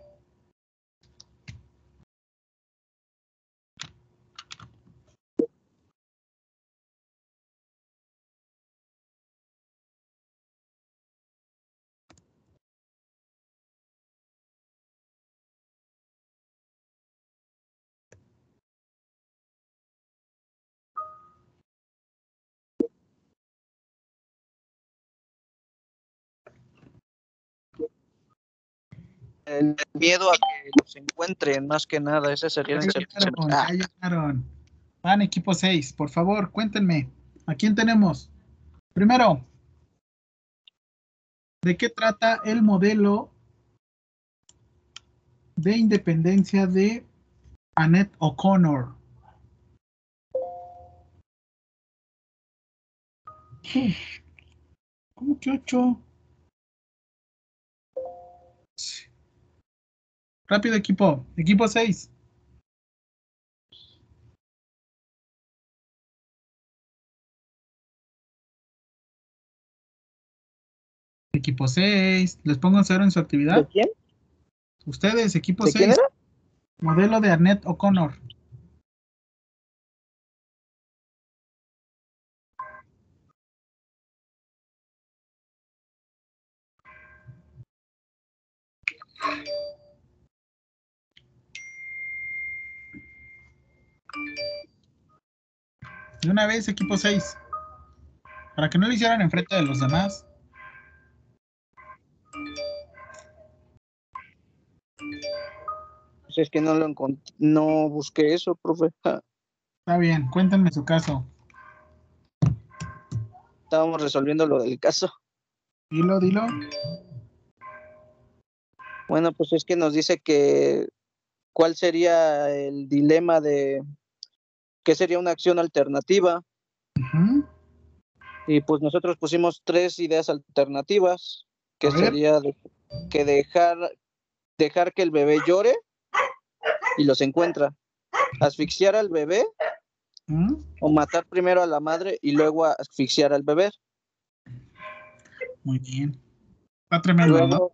el miedo a que los encuentren, más que nada. Ese sería el llegaron. Van, equipo 6, por favor, cuéntenme. ¿A quién tenemos? Primero, ¿de qué trata el modelo de independencia de Annette O'Connor? ¿Cómo que ocho? Rápido equipo, equipo 6. Equipo 6. ¿Les pongo cero en su actividad? ¿De quién? Ustedes, equipo ¿De 6. quién era? Modelo de Annette O'Connor. De una vez, equipo 6. Para que no lo hicieran enfrente de los demás. Pues es que no lo encont- no busqué eso, profe. Está bien, cuéntenme su caso. Estábamos resolviendo lo del caso. Dilo, dilo. Bueno, pues es que nos dice que cuál sería el dilema de qué sería una acción alternativa. Y pues nosotros pusimos tres ideas alternativas, que sería de- que dejar, dejar que el bebé llore y los encuentra. Asfixiar al bebé o matar primero a la madre y luego asfixiar al bebé. Muy bien. Está tremendo, ¿no? Luego,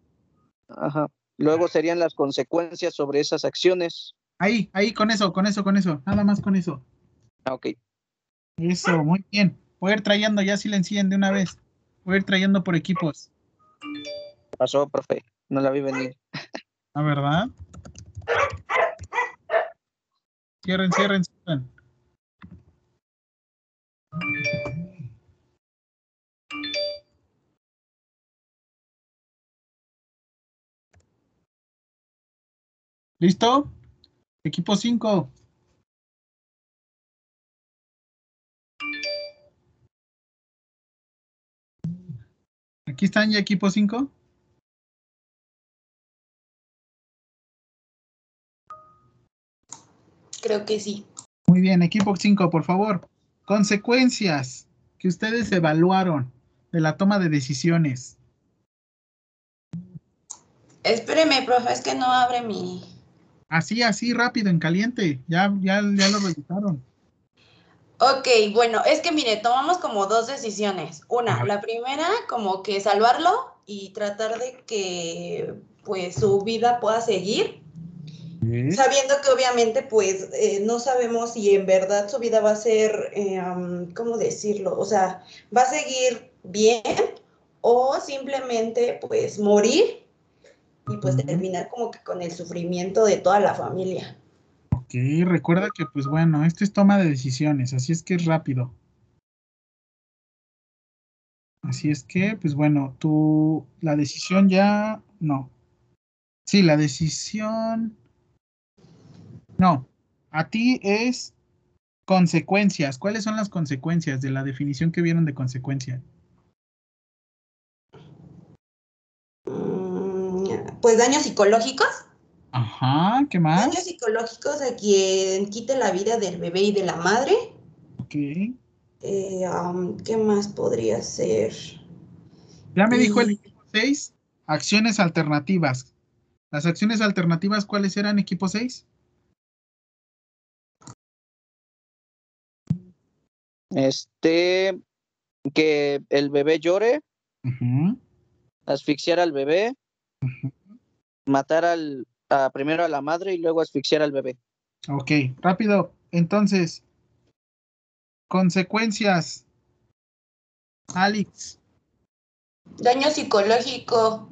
ajá, luego serían las consecuencias sobre esas acciones. Ahí, ahí, con eso, con eso, con eso. Nada más con eso. Ah, ok. Eso, muy bien. Voy a ir trayendo, ya silencien de una vez. Voy a ir trayendo por equipos. Pasó, profe. No la vi venir. ¿La verdad? Cierren, cierren, cierren. ¿Listo? Equipo 5. ¿Aquí están ya equipo 5? Creo que sí. Muy bien, equipo 5, por favor. Consecuencias que ustedes evaluaron de la toma de decisiones. Espéreme, profe, es que no abre mi. Así, así, rápido, en caliente. Ya, ya, ya lo revisaron. Ok, bueno, es que mire, tomamos como dos decisiones. Una, la primera, como que salvarlo y tratar de que pues su vida pueda seguir, sabiendo que obviamente pues eh, no sabemos si en verdad su vida va a ser, eh, am, ¿cómo decirlo? O sea, va a seguir bien o simplemente pues morir y pues terminar como que con el sufrimiento de toda la familia. Ok, recuerda que, pues bueno, esto es toma de decisiones, así es que es rápido. Así es que, pues bueno, tú, la decisión ya, no. Sí, la decisión, no. A ti es consecuencias. ¿Cuáles son las consecuencias de la definición que vieron de consecuencia? Mm, Pues daños psicológicos. Ajá, ¿qué más? Daños psicológicos a quien quite la vida del bebé y de la madre. Ok. Eh, am, ¿Qué más podría ser? Ya me dijo el Y- equipo 6, acciones alternativas. Las acciones alternativas, ¿cuáles eran, equipo 6? Este, que el bebé llore, asfixiar al bebé, matar al, a- primero a la madre y luego asfixiar al bebé. Ok, rápido. Entonces, consecuencias. Alex. Daño psicológico.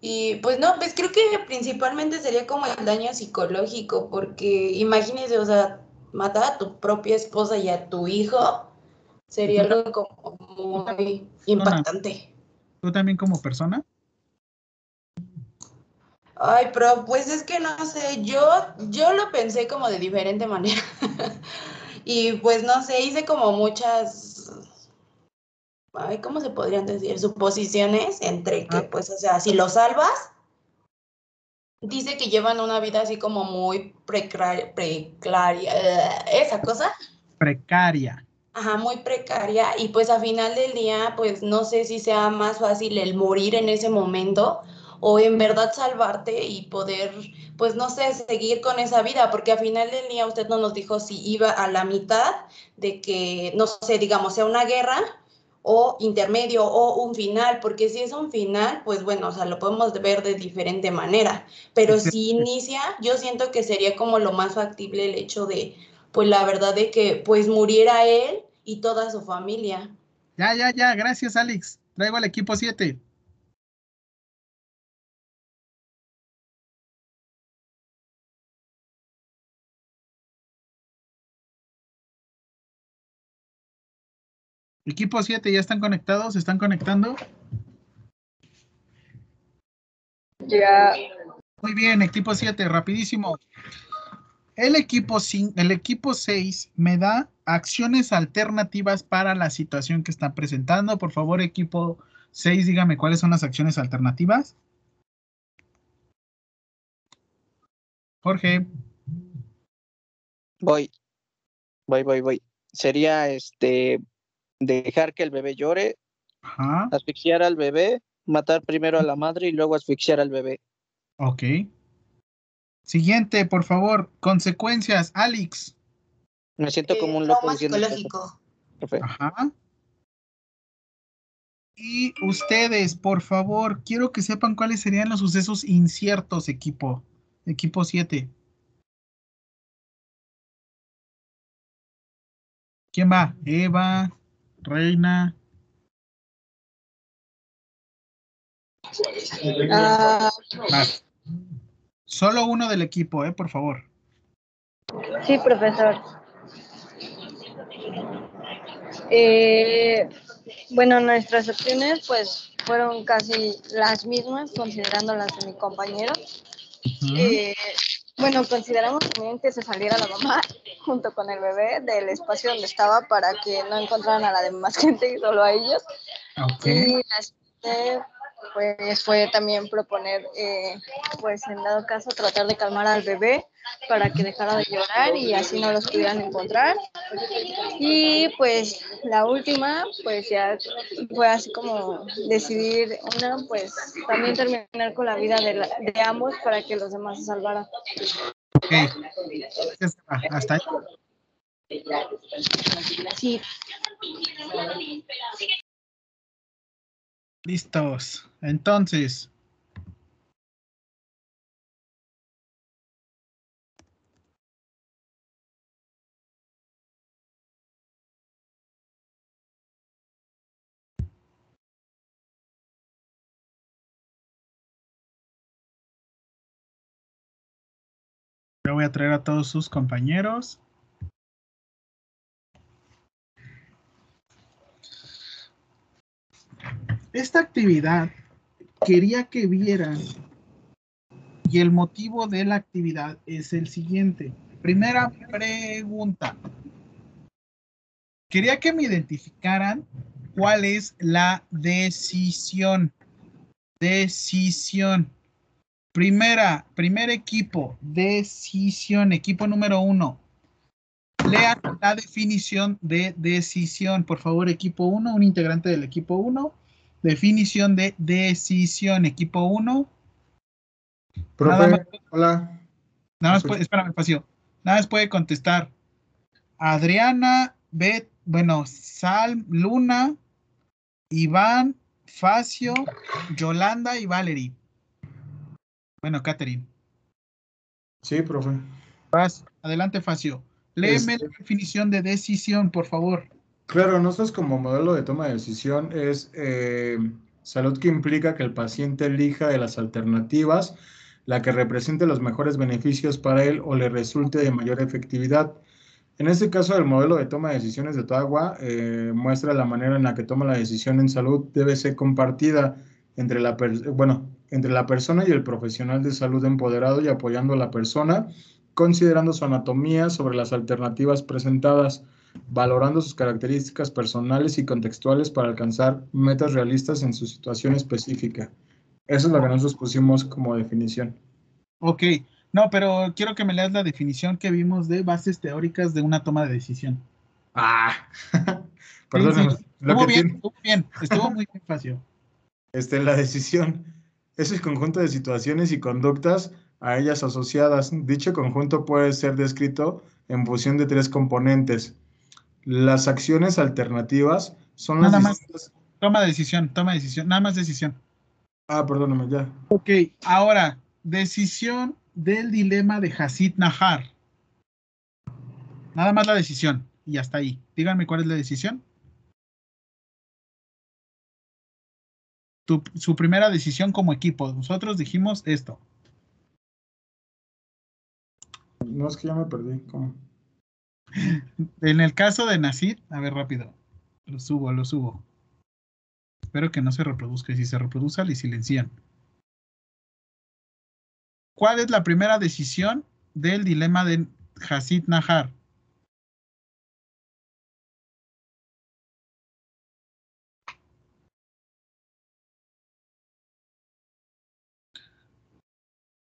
Y pues no, pues creo que principalmente sería como el daño psicológico, porque imagínese, o sea, matar a tu propia esposa y a tu hijo sería algo como muy impactante. ¿Tú también como persona? Ay, pero pues es que no sé, yo, yo lo pensé como de diferente manera. y pues no sé, hice como muchas, ay, ¿cómo se podrían decir? Suposiciones entre que, pues, o sea, si lo salvas, dice que llevan una vida así como muy precaria, esa cosa. Precaria. Ajá, muy precaria y pues a final del día, pues no sé si sea más fácil el morir en ese momento o en verdad salvarte y poder, pues no sé, seguir con esa vida, porque a final del día usted no nos dijo si iba a la mitad de que, no sé, digamos, sea una guerra o intermedio o un final, porque si es un final, pues bueno, o sea, lo podemos ver de diferente manera, pero si inicia, yo siento que sería como lo más factible el hecho de, pues la verdad de que pues muriera él y toda su familia. Ya, ya, ya, gracias Alex. Traigo al equipo 7. Equipo 7, ¿ya están conectados? ¿Se están conectando? Ya. Muy bien, equipo 7, rapidísimo. El equipo, el equipo 6 me da acciones alternativas para la situación que está presentando. Por favor, equipo 6, dígame cuáles son las acciones alternativas. Jorge. Voy. Voy, voy, voy. Sería este dejar que el bebé llore, asfixiar al bebé, matar primero a la madre y luego asfixiar al bebé. Ok. Siguiente, por favor. Consecuencias, Alex. Me siento como un loco psicológico. Ajá. Y ustedes, por favor, quiero que sepan cuáles serían los sucesos inciertos, equipo. Equipo 7. ¿Quién va? Eva, Reina. Ah. Solo uno del equipo, ¿eh? Por favor. Sí, profesor. Eh, bueno, nuestras opciones pues fueron casi las mismas considerando las de mi compañero. Eh, bueno, consideramos también que se saliera la mamá junto con el bebé del espacio donde estaba para que no encontraran a la demás gente y solo a ellos. Y la pues fue también proponer, eh, pues en dado caso, tratar de calmar al bebé para que dejara de llorar y así no los pudieran encontrar. Y pues la última, pues ya fue así como decidir una, pues también terminar con la vida de, de ambos para que los demás se salvaran. Ok. Hasta ahí. Sí. Listos. Entonces. Yo voy a traer a todos sus compañeros. Esta actividad quería que vieran y el motivo de la actividad es el siguiente. Primera pregunta. Quería que me identificaran cuál es la decisión. Decisión. Primera, primer equipo, decisión, equipo número uno. Lean la definición de decisión. Por favor, equipo uno, un integrante del equipo uno. Definición de decisión, equipo 1. Profe, hola. Nada más puede, espérame, espacio. Nada más puede contestar. Adriana, Bet, bueno, Sal, Luna, Iván, Facio, Yolanda y Valerie. Bueno, Catherine. Sí, profe. adelante, Facio. Léeme la definición de decisión, por favor. Claro, nosotros como modelo de toma de decisión es eh, salud que implica que el paciente elija de las alternativas la que represente los mejores beneficios para él o le resulte de mayor efectividad. En este caso, el modelo de toma de decisiones de Toagua eh, muestra la manera en la que toma la decisión en salud debe ser compartida entre la, bueno, entre la persona y el profesional de salud empoderado y apoyando a la persona, considerando su anatomía sobre las alternativas presentadas, valorando sus características personales y contextuales para alcanzar metas realistas en su situación específica. Eso es lo que nosotros pusimos como definición. Ok, no, pero quiero que me leas la definición que vimos de bases teóricas de una toma de decisión. Ah, perdón. Estuvo, bien, estuvo bien, estuvo muy bien fácil. Este, la decisión es el conjunto de situaciones y conductas a ellas asociadas. Dicho conjunto puede ser descrito en función de tres componentes. Las acciones alternativas son Nada más. Toma decisión, toma decisión, nada más decisión. Ah, perdóname, ya. Ok, ahora, decisión del dilema de Hasid Nahar. Nada más la decisión y hasta ahí. Díganme cuál es la decisión. su primera decisión como equipo. Nosotros dijimos esto. No es que ya me perdí. ¿Cómo? En el caso de Nasid, a ver rápido. Lo subo, lo subo. Espero que no se reproduzca. Si se reproduce, le silencian. ¿Cuál es la primera decisión del dilema de Hasid Nahar?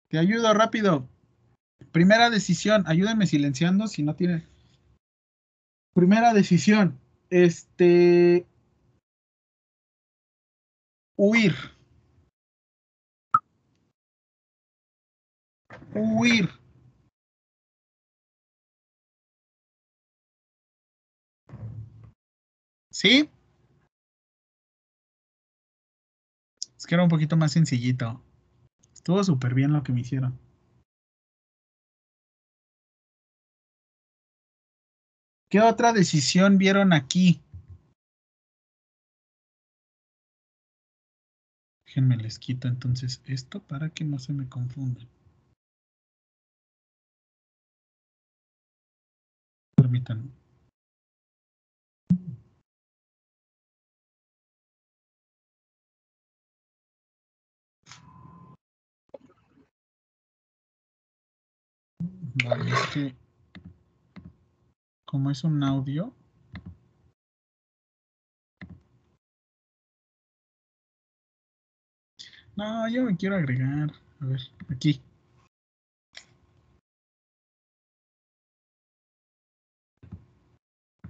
Te ayudo rápido. Primera decisión, ayúdenme silenciando si no tiene. Primera decisión, este. Huir. Huir. ¿Sí? Es que era un poquito más sencillito. Estuvo súper bien lo que me hicieron. ¿Qué otra decisión vieron aquí? Déjenme les quito entonces esto para que no se me confundan. Permítanme. Vale, es que como es un audio. No, yo me quiero agregar. A ver, aquí.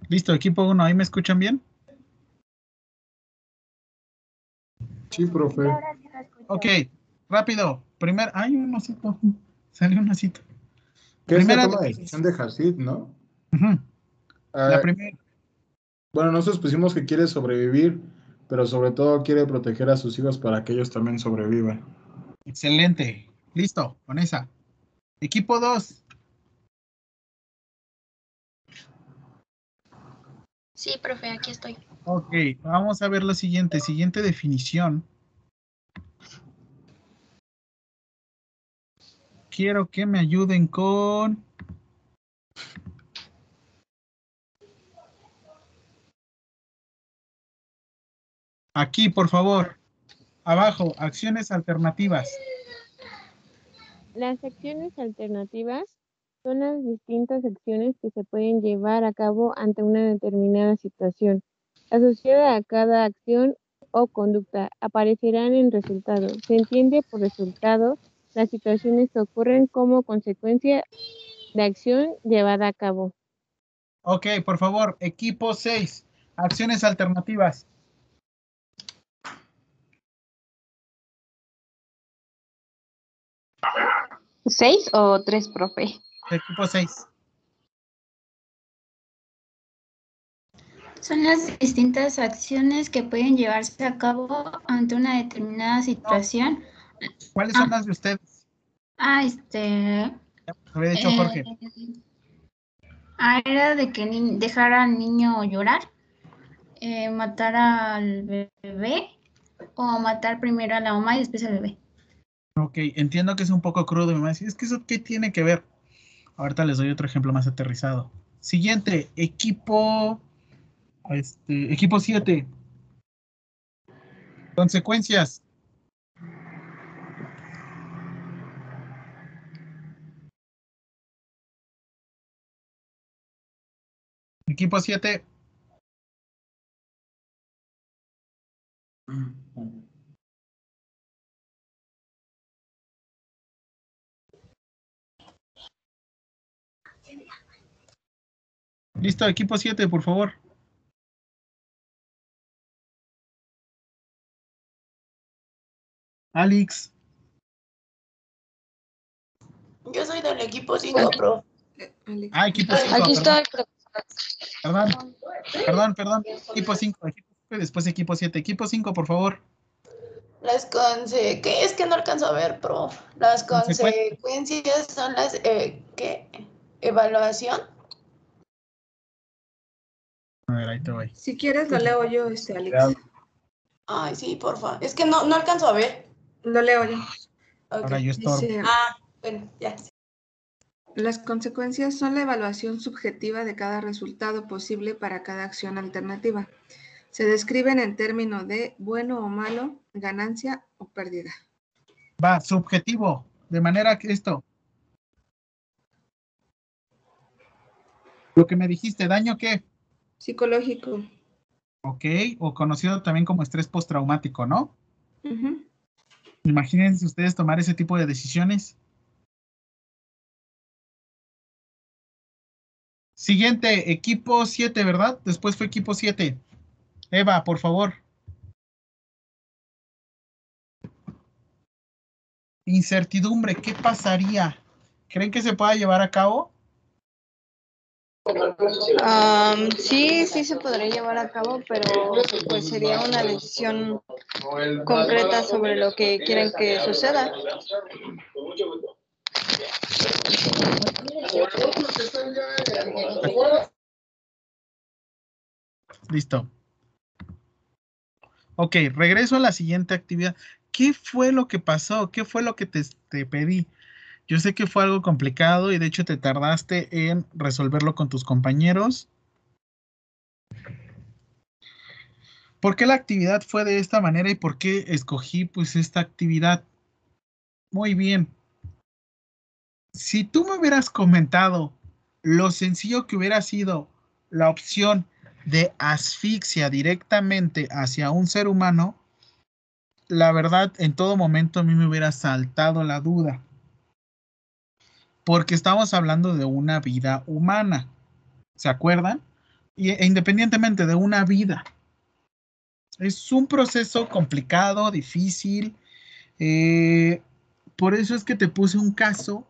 Listo, equipo 1, ¿ahí me escuchan bien? Sí, profe. Ok, rápido. Primer, ay, un osito. Salió un osito. ¿Qué Primera es la de decisión de Hasid, no? La ah, primera. Bueno, nosotros pusimos que quiere sobrevivir, pero sobre todo quiere proteger a sus hijos para que ellos también sobrevivan. Excelente. Listo, con esa. Equipo 2. Sí, profe, aquí estoy. Ok, vamos a ver lo siguiente. Siguiente definición. Quiero que me ayuden con... Aquí, por favor. Abajo, acciones alternativas. Las acciones alternativas son las distintas acciones que se pueden llevar a cabo ante una determinada situación. Asociada a cada acción o conducta aparecerán en resultado. Se entiende por resultado las situaciones que ocurren como consecuencia de acción llevada a cabo. Ok, por favor, equipo 6, acciones alternativas. ¿Seis o tres, profe? Equipo seis. Son las distintas acciones que pueden llevarse a cabo ante una determinada situación. ¿Cuáles son ah. las de ustedes? Ah, este. Había dicho Jorge. ah, era de que dejara al niño llorar, eh, matar al bebé o matar primero a la mamá y después al bebé. Ok, entiendo que es un poco crudo. Me va a decir, es que eso qué tiene que ver. Ahorita les doy otro ejemplo más aterrizado. Siguiente, equipo. Este, equipo 7. Consecuencias. Equipo 7. Listo, equipo 7, por favor. Alex. Yo soy del equipo 5, pro. Ah, equipo 5. Aquí estoy. Perdón, perdón, perdón. Equipo 5, equipo 5 y después equipo 7. Equipo 5, por favor. Las conse... ¿Qué es que no alcanzo a ver, pro? Las consecuencias son las... Eh, ¿Qué? ¿Evaluación? A ver, ahí te voy. Si quieres lo leo yo, este, Alex. Ay, sí, porfa. Es que no, no alcanzo a ver. Lo leo yo. Ahora yo estorbo. Dice, Ah, bueno, ya. Las consecuencias son la evaluación subjetiva de cada resultado posible para cada acción alternativa. Se describen en términos de bueno o malo, ganancia o pérdida. Va, subjetivo. De manera que esto. Lo que me dijiste, daño qué? Psicológico. Ok, o conocido también como estrés postraumático, ¿no? Imagínense ustedes tomar ese tipo de decisiones. Siguiente, equipo 7, ¿verdad? Después fue equipo 7. Eva, por favor. Incertidumbre, ¿qué pasaría? ¿Creen que se pueda llevar a cabo? Sí, sí se podría llevar a cabo, pero pues sería una decisión concreta sobre lo que quieren que suceda. Listo. Ok, regreso a la siguiente actividad. ¿Qué fue lo que pasó? ¿Qué fue lo que te, te pedí? Yo sé que fue algo complicado y de hecho te tardaste en resolverlo con tus compañeros. ¿Por qué la actividad fue de esta manera y por qué escogí pues esta actividad? Muy bien. Si tú me hubieras comentado lo sencillo que hubiera sido la opción de asfixia directamente hacia un ser humano, la verdad en todo momento a mí me hubiera saltado la duda. Porque estamos hablando de una vida humana. ¿Se acuerdan? Y, e independientemente de una vida. Es un proceso complicado, difícil. eh, por eso es que te puse un caso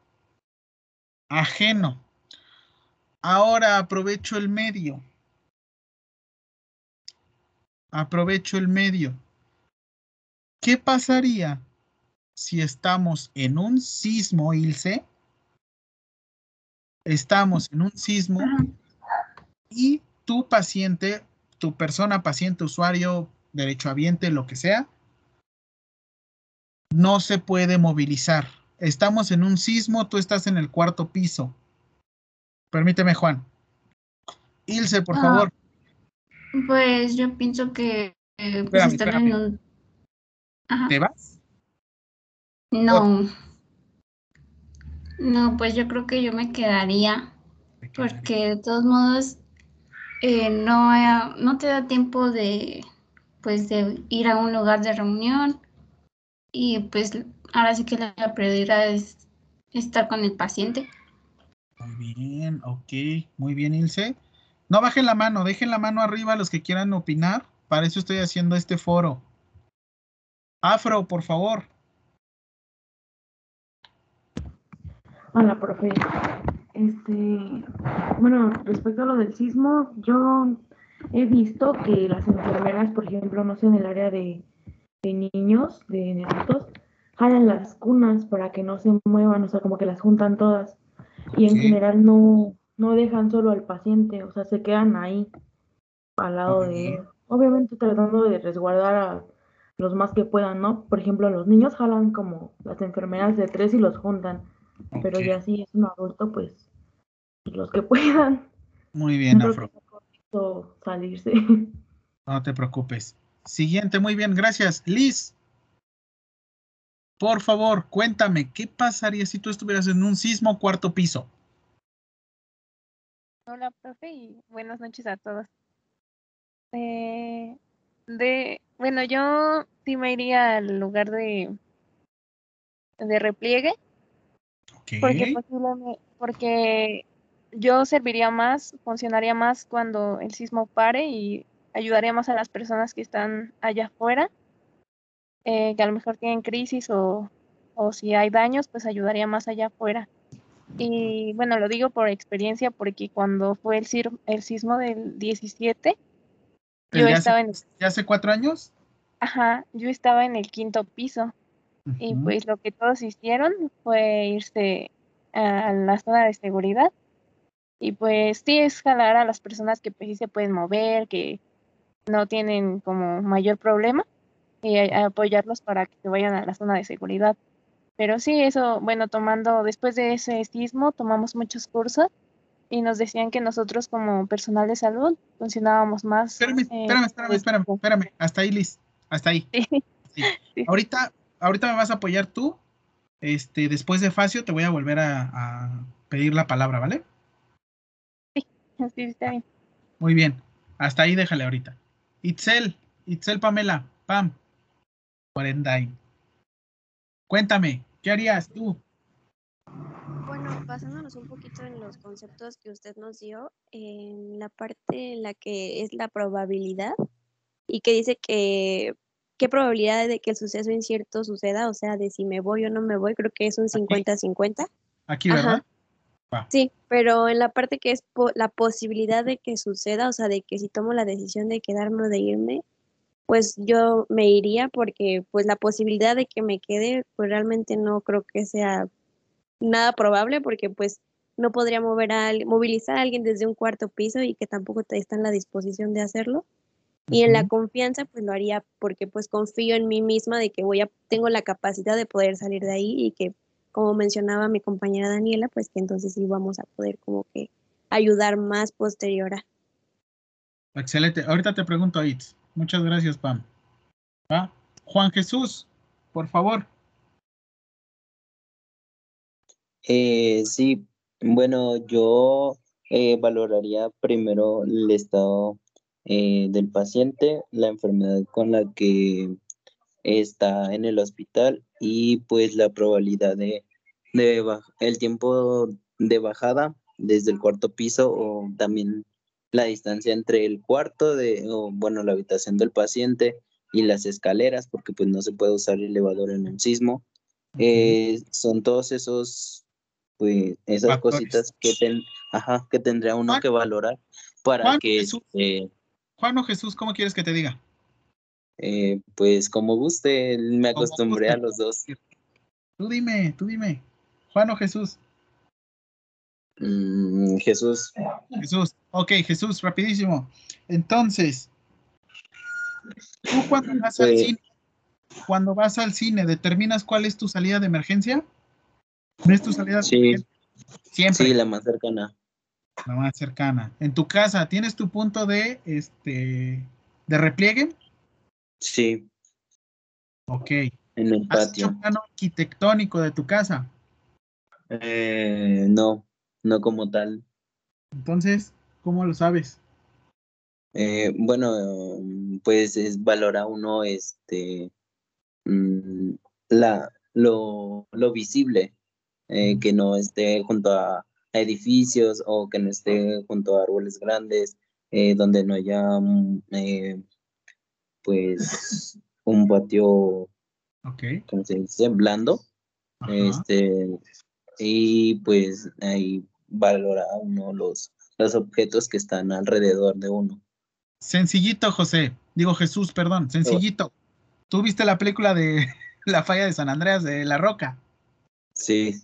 ajeno. Ahora aprovecho el medio. Aprovecho el medio. ¿Qué pasaría si estamos en un sismo, Ilse? Estamos en un sismo y tu paciente, tu persona, paciente, usuario, derechohabiente, lo que sea, no se puede movilizar. Estamos en un sismo, tú estás en el cuarto piso. Permíteme, Juan. Ilse, por Ah. favor. Pues yo pienso que eh, pues Espérame, estar espérame. en un... Ajá. ¿Te vas? No. No, pues yo creo que yo me quedaría, porque de todos modos eh, no, eh, no te da tiempo de, pues, de ir a un lugar de reunión y pues ahora sí que la prioridad es estar con el paciente. Muy bien, ok. Muy bien, Ilse. No bajen la mano, dejen la mano arriba los que quieran opinar. Para eso estoy haciendo este foro. Afro, por favor. Hola, profe. Este, bueno, respecto a lo del sismo, yo he visto que las enfermeras, por ejemplo, no sé, en el área de, de niños, de neonatos, jalan las cunas para que no se muevan, o sea, como que las juntan todas. Y en general no, no dejan solo al paciente, o sea, se quedan ahí al lado de él. Obviamente tratando de resguardar a los más que puedan, ¿no? Por ejemplo, los niños jalan como las enfermeras de tres y los juntan. Pero ya si es un adulto, pues los que puedan. Muy bien, No Afro. salirse. No te preocupes. Siguiente, muy bien, gracias. Liz, por favor, cuéntame, ¿qué pasaría si tú estuvieras en un sismo cuarto piso? Hola, profe, y buenas noches a todos. Eh, de, bueno, yo sí me iría al lugar de, de repliegue, porque posiblemente, porque yo serviría más, funcionaría más cuando el sismo pare y ayudaría más a las personas que están allá afuera, eh, que a lo mejor tienen crisis o, o si hay daños, pues ayudaría más allá afuera. Y bueno, lo digo por experiencia porque cuando fue el, sismo del 17, ¿El yo estaba hace, en, de hace cuatro años? ajá, yo estaba en el quinto piso y pues lo que todos hicieron fue irse a la zona de seguridad y pues sí es jalar a las personas que pues sí se pueden mover, que no tienen como mayor problema y a- a apoyarlos para que se vayan a la zona de seguridad. Pero sí, eso, bueno, tomando, después de ese sismo, tomamos muchos cursos y nos decían que nosotros como personal de salud funcionábamos más. Espérame, eh, espérame, espérame, espérame, espérame. Hasta ahí, Liz. Hasta ahí. Sí. Ahorita, ahorita me vas a apoyar tú. Este, después de Facio te voy a volver a, a pedir la palabra, ¿vale? Sí, está bien. Muy bien. Hasta ahí déjale ahorita. Itzel, Itzel Pamela, Pam. Cuéntame, ¿qué harías tú? Bueno, basándonos un poquito en los conceptos que usted nos dio, en la parte en la que es la probabilidad y que dice que qué probabilidad de que el suceso incierto suceda, o sea, de si me voy o no me voy, creo que es un 50-50. Aquí. ¿verdad? Sí, pero en la parte que es po- la posibilidad de que suceda, o sea, de que si tomo la decisión de quedarme o de irme, pues yo me iría porque pues la posibilidad de que me quede, pues realmente no creo que sea nada probable porque pues no podría mover a, movilizar a alguien desde un cuarto piso y que tampoco está en la disposición de hacerlo. Y en la confianza pues lo haría porque pues confío en mí misma de que voy a, tengo la capacidad de poder salir de ahí y que como mencionaba mi compañera Daniela, pues que entonces sí vamos a poder como que ayudar más posterior a. Excelente. Ahorita te pregunto a Itz. Muchas gracias, Pam. ¿Va? Juan Jesús, por favor. Eh, sí, bueno, yo eh, valoraría primero el estado eh, del paciente, la enfermedad con la que está en el hospital y pues la probabilidad de, de el tiempo de bajada desde el cuarto piso o también la distancia entre el cuarto de, o bueno, la habitación del paciente y las escaleras, porque pues no se puede usar el elevador en un sismo. Eh, son todos esos, pues, esas Factores. cositas que, ten- ajá, que tendría uno que valorar para que, Jesús. Juan o Jesús, ¿cómo quieres que te diga? eh, pues como guste, me acostumbré a los dos. Tú dime, tú dime. Juan o Jesús. Mm, Jesús, Jesús. Ok, Jesús, rapidísimo. Entonces, tú cuando vas al Pues- cine, cuando vas al cine, ¿determinas cuál es tu salida de emergencia? ¿Ves tu salida de sí, emergencia? Siempre. sí, la más cercana. La más cercana. En tu casa, ¿tienes tu punto de este de repliegue? Sí, Ok. en el ¿Has hecho patio. plano arquitectónico de tu casa? Eh, no, no como tal. Entonces, ¿cómo lo sabes? Eh, bueno, pues es valora uno este mm, la lo, lo visible, eh, que no esté junto a, a edificios o que no esté junto a árboles grandes, eh, donde no haya mm, eh, pues un patio, Ok. ¿cómo se dice? Blando. Ajá. Este, y pues ahí valora uno los, los objetos que están alrededor de uno. Sencillito, José. Digo Jesús, perdón. Sencillito. ¿Tú viste la película de La falla de San Andreas de La Roca? Sí,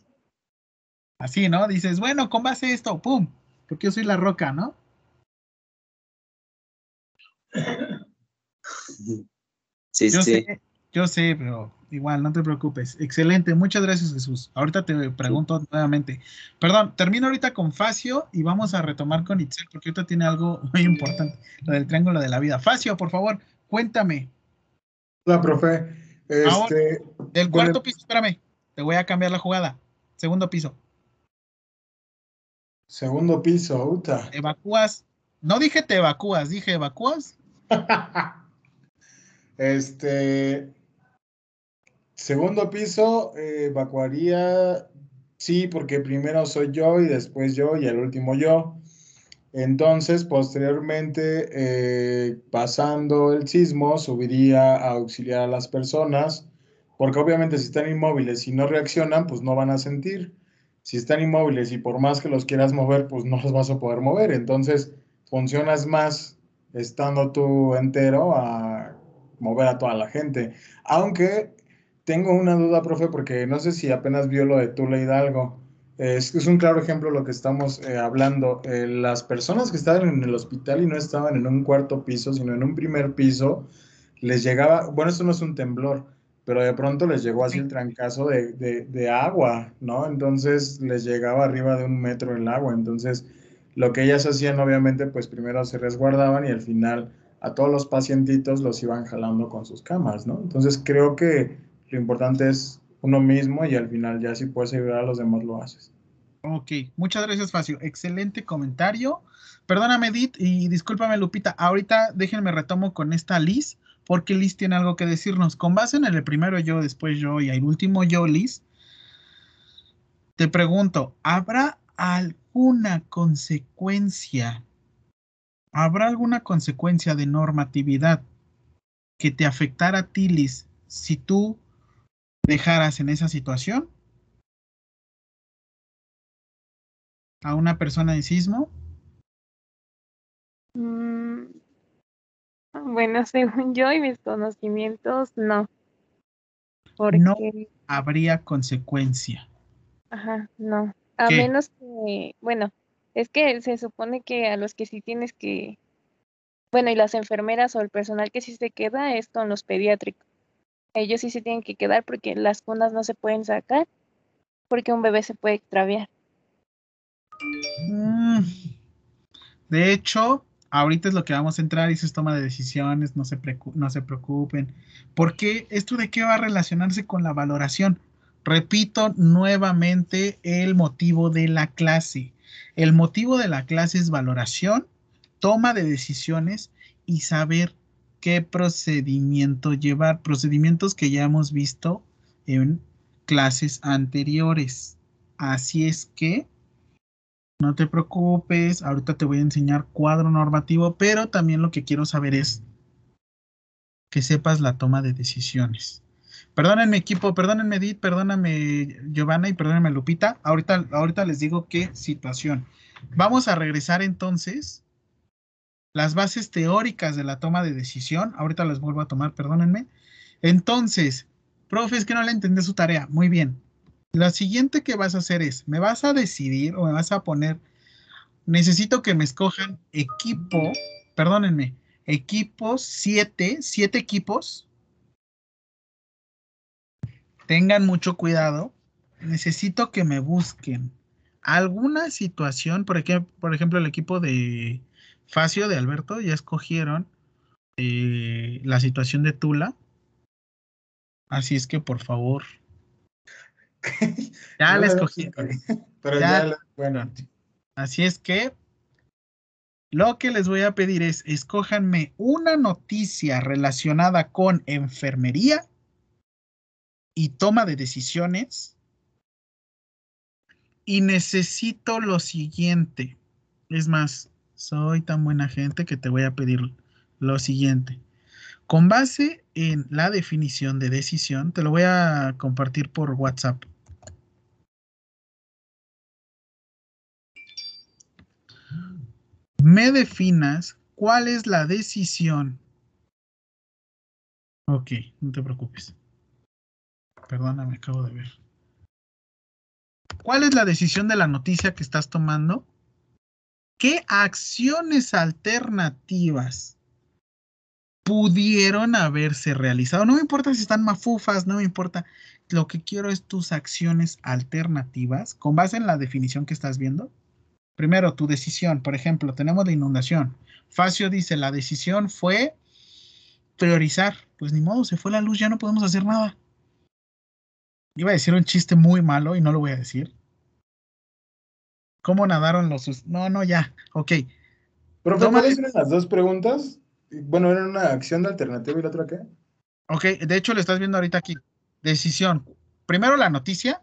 Así, ¿no? Dices, bueno, con base a esto, ¡pum! Porque yo soy La Roca, ¿no? sí, Yo sí. sé, yo sé, pero igual, no te preocupes. Excelente, muchas gracias Jesús. Ahorita te pregunto nuevamente. Perdón, termino ahorita con Facio y vamos a retomar con Itzel porque ahorita tiene algo muy importante, lo del triángulo de la vida. Facio, por favor, cuéntame. Hola, profe. Este, del cuarto piso, espérame, te voy a cambiar la jugada. Segundo piso. Segundo piso, Uta. Evacúas. No dije te evacúas, dije evacúas. este. Segundo piso, eh, evacuaría. Sí, porque primero soy yo y después yo y el último yo. Entonces, posteriormente, eh, pasando el sismo, subiría a auxiliar a las personas, porque obviamente si están inmóviles y no reaccionan, pues no van a sentir si están inmóviles y por más que los quieras mover, pues no los vas a poder mover. Entonces, funcionas más estando tú entero a mover a toda la gente. Aunque tengo una duda, profe, porque no sé si apenas vio lo de Tula Hidalgo. Es, un claro ejemplo lo que estamos eh, hablando. Eh, las personas que estaban en el hospital y no estaban en un cuarto piso, sino en un primer piso, les llegaba, bueno, esto no es un temblor, pero de pronto les llegó así el trancazo de, de, agua, ¿no? Entonces les llegaba arriba de un metro el agua. Entonces, lo que ellas hacían, obviamente, pues primero se resguardaban y al final a todos los pacientitos los iban jalando con sus camas, ¿no? Entonces, creo que lo importante es uno mismo y al final ya si puedes ayudar a los demás lo haces. Ok, muchas gracias, Facio. Excelente comentario. Perdóname, Edith, y discúlpame, Lupita. Ahorita déjenme retomo con esta Liz porque Liz tiene algo que decirnos. Con base en el primero yo, después yo y el último yo, Liz, te pregunto, ¿habrá alguna consecuencia? ¿Habrá alguna consecuencia de normatividad que te afectara a ti, Liz, si tú dejaras en esa situación a una persona en sismo? Mm, bueno, según yo y mis conocimientos, no. Porque... No habría consecuencia. Ajá, no. A menos que, bueno, es que se supone que a los que sí tienes que, bueno, y las enfermeras o el personal que sí se queda es con los pediátricos. Ellos sí se tienen que quedar porque las fundas no se pueden sacar porque un bebé se puede extraviar. Mm. De hecho, ahorita es lo que vamos a entrar y se toma de decisiones, no se, no se preocupen. Porque esto de qué va a relacionarse con la valoración? Repito nuevamente el motivo de la clase. El motivo de la clase es valoración, toma de decisiones y saber qué procedimiento llevar. Procedimientos que ya hemos visto en clases anteriores. Así es que no te preocupes, ahorita te voy a enseñar cuadro normativo, pero también lo que quiero saber es que sepas la toma de decisiones. Perdónenme equipo, perdónenme Edith, perdóname Giovanna y perdónenme Lupita. Ahorita, ahorita les digo qué situación. Vamos a regresar entonces las bases teóricas de la toma de decisión. Ahorita las vuelvo a tomar, perdónenme. Entonces, profe, es que no le entendí su tarea. Muy bien. Lo siguiente que vas a hacer es, me vas a decidir o me vas a poner, necesito que me escojan equipo, perdónenme, equipos, siete, siete equipos. Tengan mucho cuidado. Necesito que me busquen alguna situación, por ejemplo, por ejemplo el equipo de Facio, de Alberto, ya escogieron eh, la situación de Tula. Así es que por favor, ya la escogí. Pero ya, bueno. Así es que lo que les voy a pedir es, escójanme una noticia relacionada con enfermería y toma de decisiones. Y necesito lo siguiente. Es más, soy tan buena gente que te voy a pedir lo siguiente. Con base en la definición de decisión, te lo voy a compartir por WhatsApp. Me definas cuál es la decisión. Ok, no te preocupes. Perdóname, acabo de ver. ¿Cuál es la decisión de la noticia que estás tomando? ¿Qué acciones alternativas pudieron haberse realizado. No me importa si están mafufas, no me importa. Lo que quiero es tus acciones alternativas con base en la definición que estás viendo. Primero, tu decisión. Por ejemplo, tenemos la inundación. Facio dice, la decisión fue priorizar. Pues ni modo, se fue la luz, ya no podemos hacer nada. Iba a decir un chiste muy malo y no lo voy a decir. ¿Cómo nadaron los... No, no, ya. Ok. Pero ¿cuáles eran las dos preguntas? Bueno, era una acción de alternativa y la otra qué? Ok, de hecho lo estás viendo ahorita aquí. Decisión. Primero la noticia.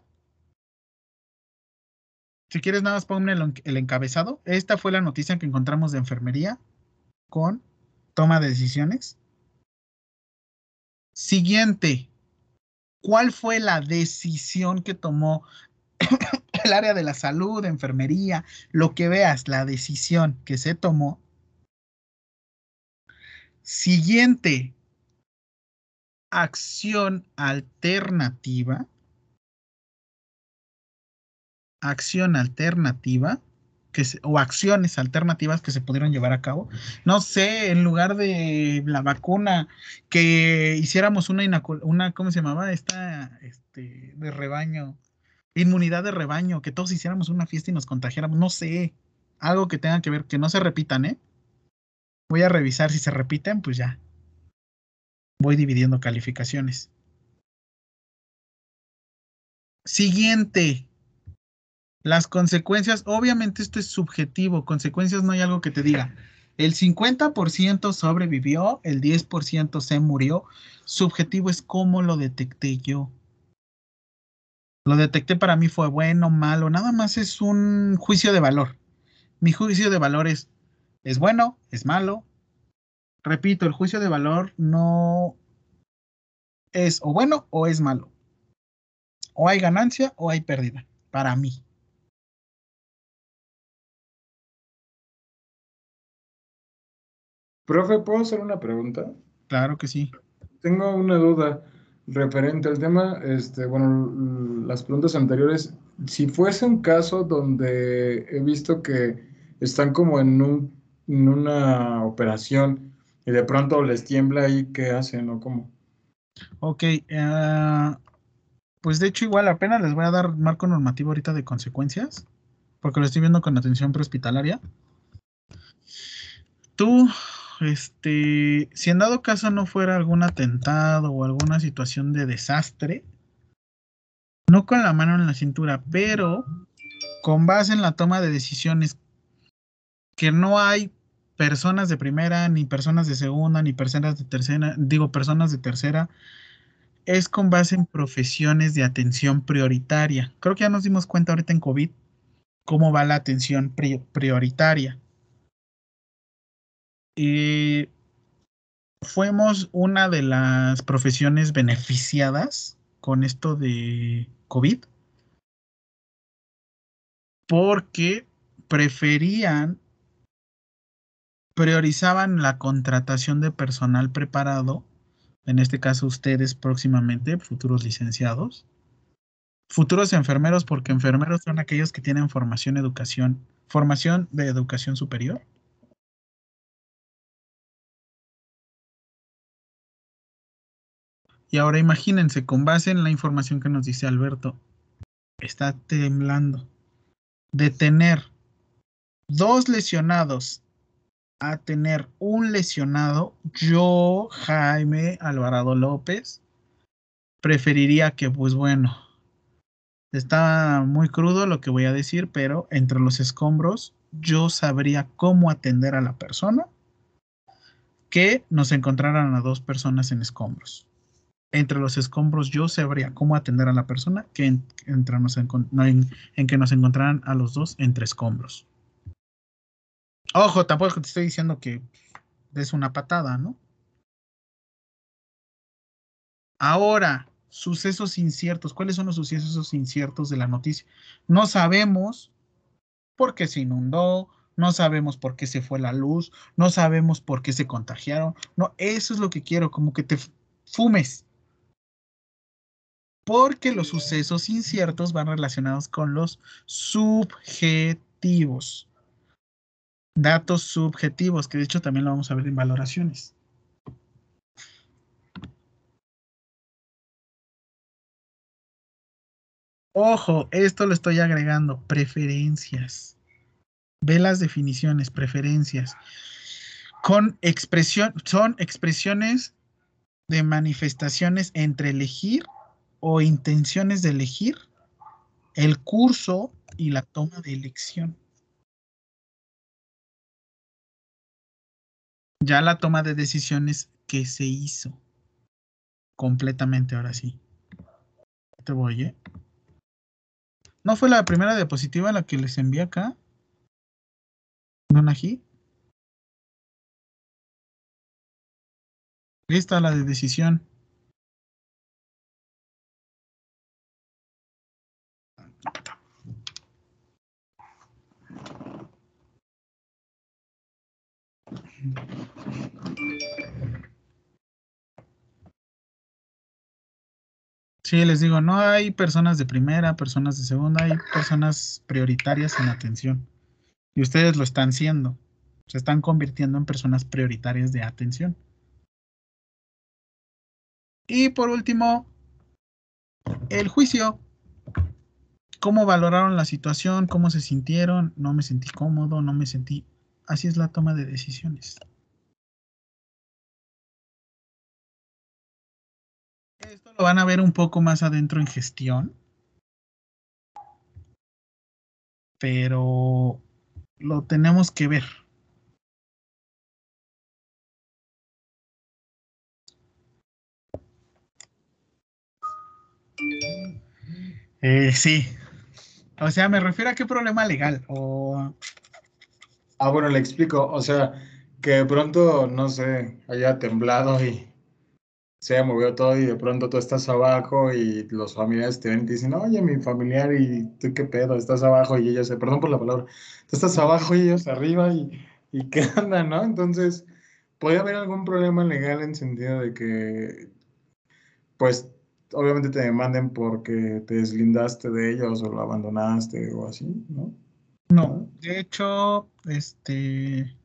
Si quieres nada más ponme el, el encabezado. Esta fue la noticia que encontramos de enfermería con toma de decisiones. Siguiente. ¿Cuál fue la decisión que tomó el área de la salud, enfermería, lo que veas, la decisión que se tomó? Siguiente. Acción alternativa. Acción alternativa o acciones alternativas que se pudieron llevar a cabo. No sé, en lugar de la vacuna, que hiciéramos una, una ¿cómo se llamaba? Esta, este, de rebaño, inmunidad de rebaño, que todos hiciéramos una fiesta y nos contagiáramos, no sé, algo que tenga que ver, que no se repitan, ¿eh? Voy a revisar si se repiten, pues ya. Voy dividiendo calificaciones. Siguiente. Las consecuencias, obviamente esto es subjetivo, consecuencias no hay algo que te diga. El 50% sobrevivió, el 10% se murió. Subjetivo es cómo lo detecté yo. Lo detecté para mí fue bueno, malo, nada más es un juicio de valor. Mi juicio de valor es, es bueno, es malo. Repito, el juicio de valor no es o bueno o es malo. O hay ganancia o hay pérdida, para mí. Profe, ¿puedo hacer una pregunta? Claro que sí. Tengo una duda referente al tema, este, bueno, las preguntas anteriores. Si fuese un caso donde he visto que están como en, un, en una operación y de pronto les tiembla ahí, ¿qué hacen o cómo? Ok, uh, pues de hecho igual apenas les voy a dar marco normativo ahorita de consecuencias, porque lo estoy viendo con atención prehospitalaria. Tú este, si en dado caso no fuera algún atentado o alguna situación de desastre, no con la mano en la cintura, pero con base en la toma de decisiones que no hay personas de primera, ni personas de segunda, ni personas de tercera, digo personas de tercera, es con base en profesiones de atención prioritaria. Creo que ya nos dimos cuenta ahorita en COVID cómo va la atención prioritaria. Y fuimos una de las profesiones beneficiadas con esto de COVID porque preferían, priorizaban la contratación de personal preparado, en este caso ustedes próximamente, futuros licenciados, futuros enfermeros, porque enfermeros son aquellos que tienen formación, educación, formación de educación superior Y ahora imagínense, con base en la información que nos dice Alberto, está temblando. De tener dos lesionados a tener un lesionado, yo, Jaime Alvarado López, preferiría que, pues bueno, está muy crudo lo que voy a decir, pero entre los escombros yo sabría cómo atender a la persona que nos encontraran a dos personas en escombros entre los escombros yo sabría cómo atender a la persona que en, en, que nos encontraran a los dos entre escombros. Ojo, tampoco te estoy diciendo que des una patada, ¿no? Ahora, sucesos inciertos. ¿Cuáles son los sucesos inciertos de la noticia? No sabemos por qué se inundó, no sabemos por qué se fue la luz, no sabemos por qué se contagiaron. No, eso es lo que quiero, como que te fumes porque los sucesos inciertos van relacionados con los subjetivos datos subjetivos, que de hecho también lo vamos a ver en valoraciones. Ojo, esto lo estoy agregando, preferencias. Ve las definiciones, preferencias. Con expresión, son expresiones de manifestaciones entre elegir o intenciones de elegir el curso y la toma de elección. Ya la toma de decisiones que se hizo completamente ahora sí. Te voy, ¿eh? ¿No fue la primera diapositiva la que les envié acá? ¿No aquí? Lista la de decisión. Sí, les digo, no hay personas de primera, personas de segunda, hay personas prioritarias en atención. Y ustedes lo están siendo. Se están convirtiendo en personas prioritarias de atención. Y por último, el juicio. ¿Cómo valoraron la situación? ¿Cómo se sintieron? No me sentí cómodo, no me sentí... Así es la toma de decisiones. Lo van a ver un poco más adentro en gestión. Pero lo tenemos que ver. Eh, sí. O sea, me refiero a qué problema legal. Ah, bueno, le explico. O sea, que de pronto, no sé, haya temblado y se movió todo y de pronto tú estás abajo y los familiares te ven y te dicen, oye, mi familiar, y tú qué pedo, estás abajo y ellos, perdón por la palabra, tú estás abajo y ellos arriba y, y qué onda, ¿no? Entonces, puede haber algún problema legal en sentido de que, pues, obviamente te demanden porque te deslindaste de ellos o lo abandonaste o así, ¿no? No, de hecho, este...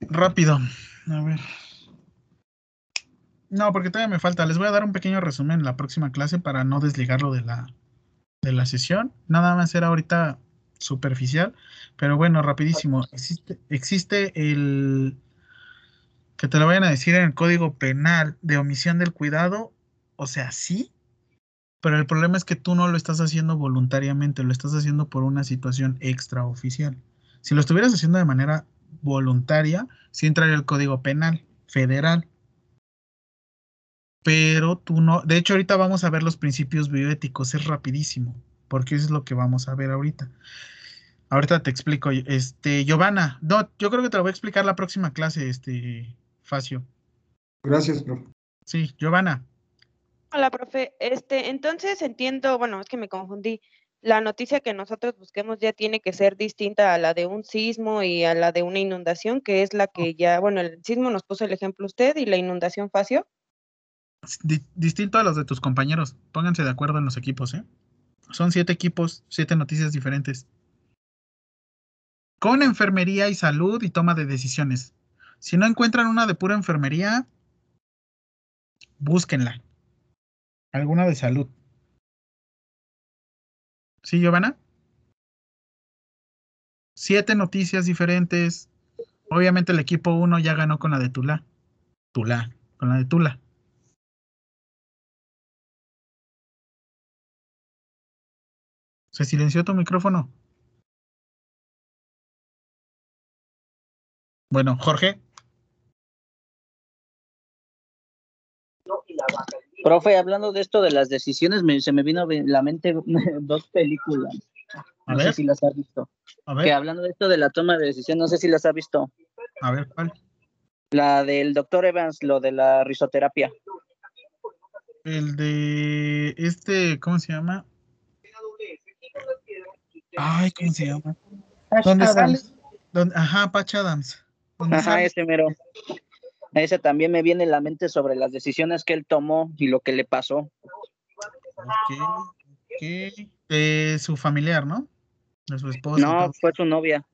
Rápido, a ver. No, porque todavía me falta. Les voy a dar un pequeño resumen en la próxima clase para no desligarlo de la, de la sesión. Nada más era ahorita superficial, pero bueno, rapidísimo. Existe, existe el que te lo vayan a decir en el código penal de omisión del cuidado. O sea, sí, pero el problema es que tú no lo estás haciendo voluntariamente, lo estás haciendo por una situación extraoficial. Si lo estuvieras haciendo de manera voluntaria, sí entraría el código penal federal pero tú no, de hecho ahorita vamos a ver los principios bioéticos, es rapidísimo, porque eso es lo que vamos a ver ahorita. Ahorita te explico, este, Giovanna, no, yo creo que te lo voy a explicar la próxima clase, este, Facio. Gracias, profe. Sí, Giovanna. Hola, profe. Este, entonces entiendo, bueno, es que me confundí. La noticia que nosotros busquemos ya tiene que ser distinta a la de un sismo y a la de una inundación, que es la que ya, bueno, el sismo nos puso el ejemplo usted y la inundación Facio distinto a los de tus compañeros. Pónganse de acuerdo en los equipos, ¿eh? Son siete equipos, siete noticias diferentes. Con enfermería y salud y toma de decisiones. Si no encuentran una de pura enfermería, búsquenla. Alguna de salud. ¿Sí, Giovanna? Siete noticias diferentes. Obviamente el equipo 1 ya ganó con la de Tula. Tula, con la de Tula. ¿Se silenció tu micrófono? Bueno, Jorge. Profe, hablando de esto de las decisiones, se me vino a la mente dos películas. No sé si las has visto. A ver. Que hablando de esto de la toma de decisiones, no sé si las has visto. A ver, ¿cuál? La del doctor Evans, lo de la risoterapia. El de este, ¿cómo se llama? Ay, ¿cómo se llama? ¿Dónde sale? Ajá, Patch Adams. Ajá, ese mero. Ese también me viene en la mente sobre las decisiones que él tomó y lo que le pasó. Ok, ok. su familiar, ¿no? De su esposa. No, fue su novia.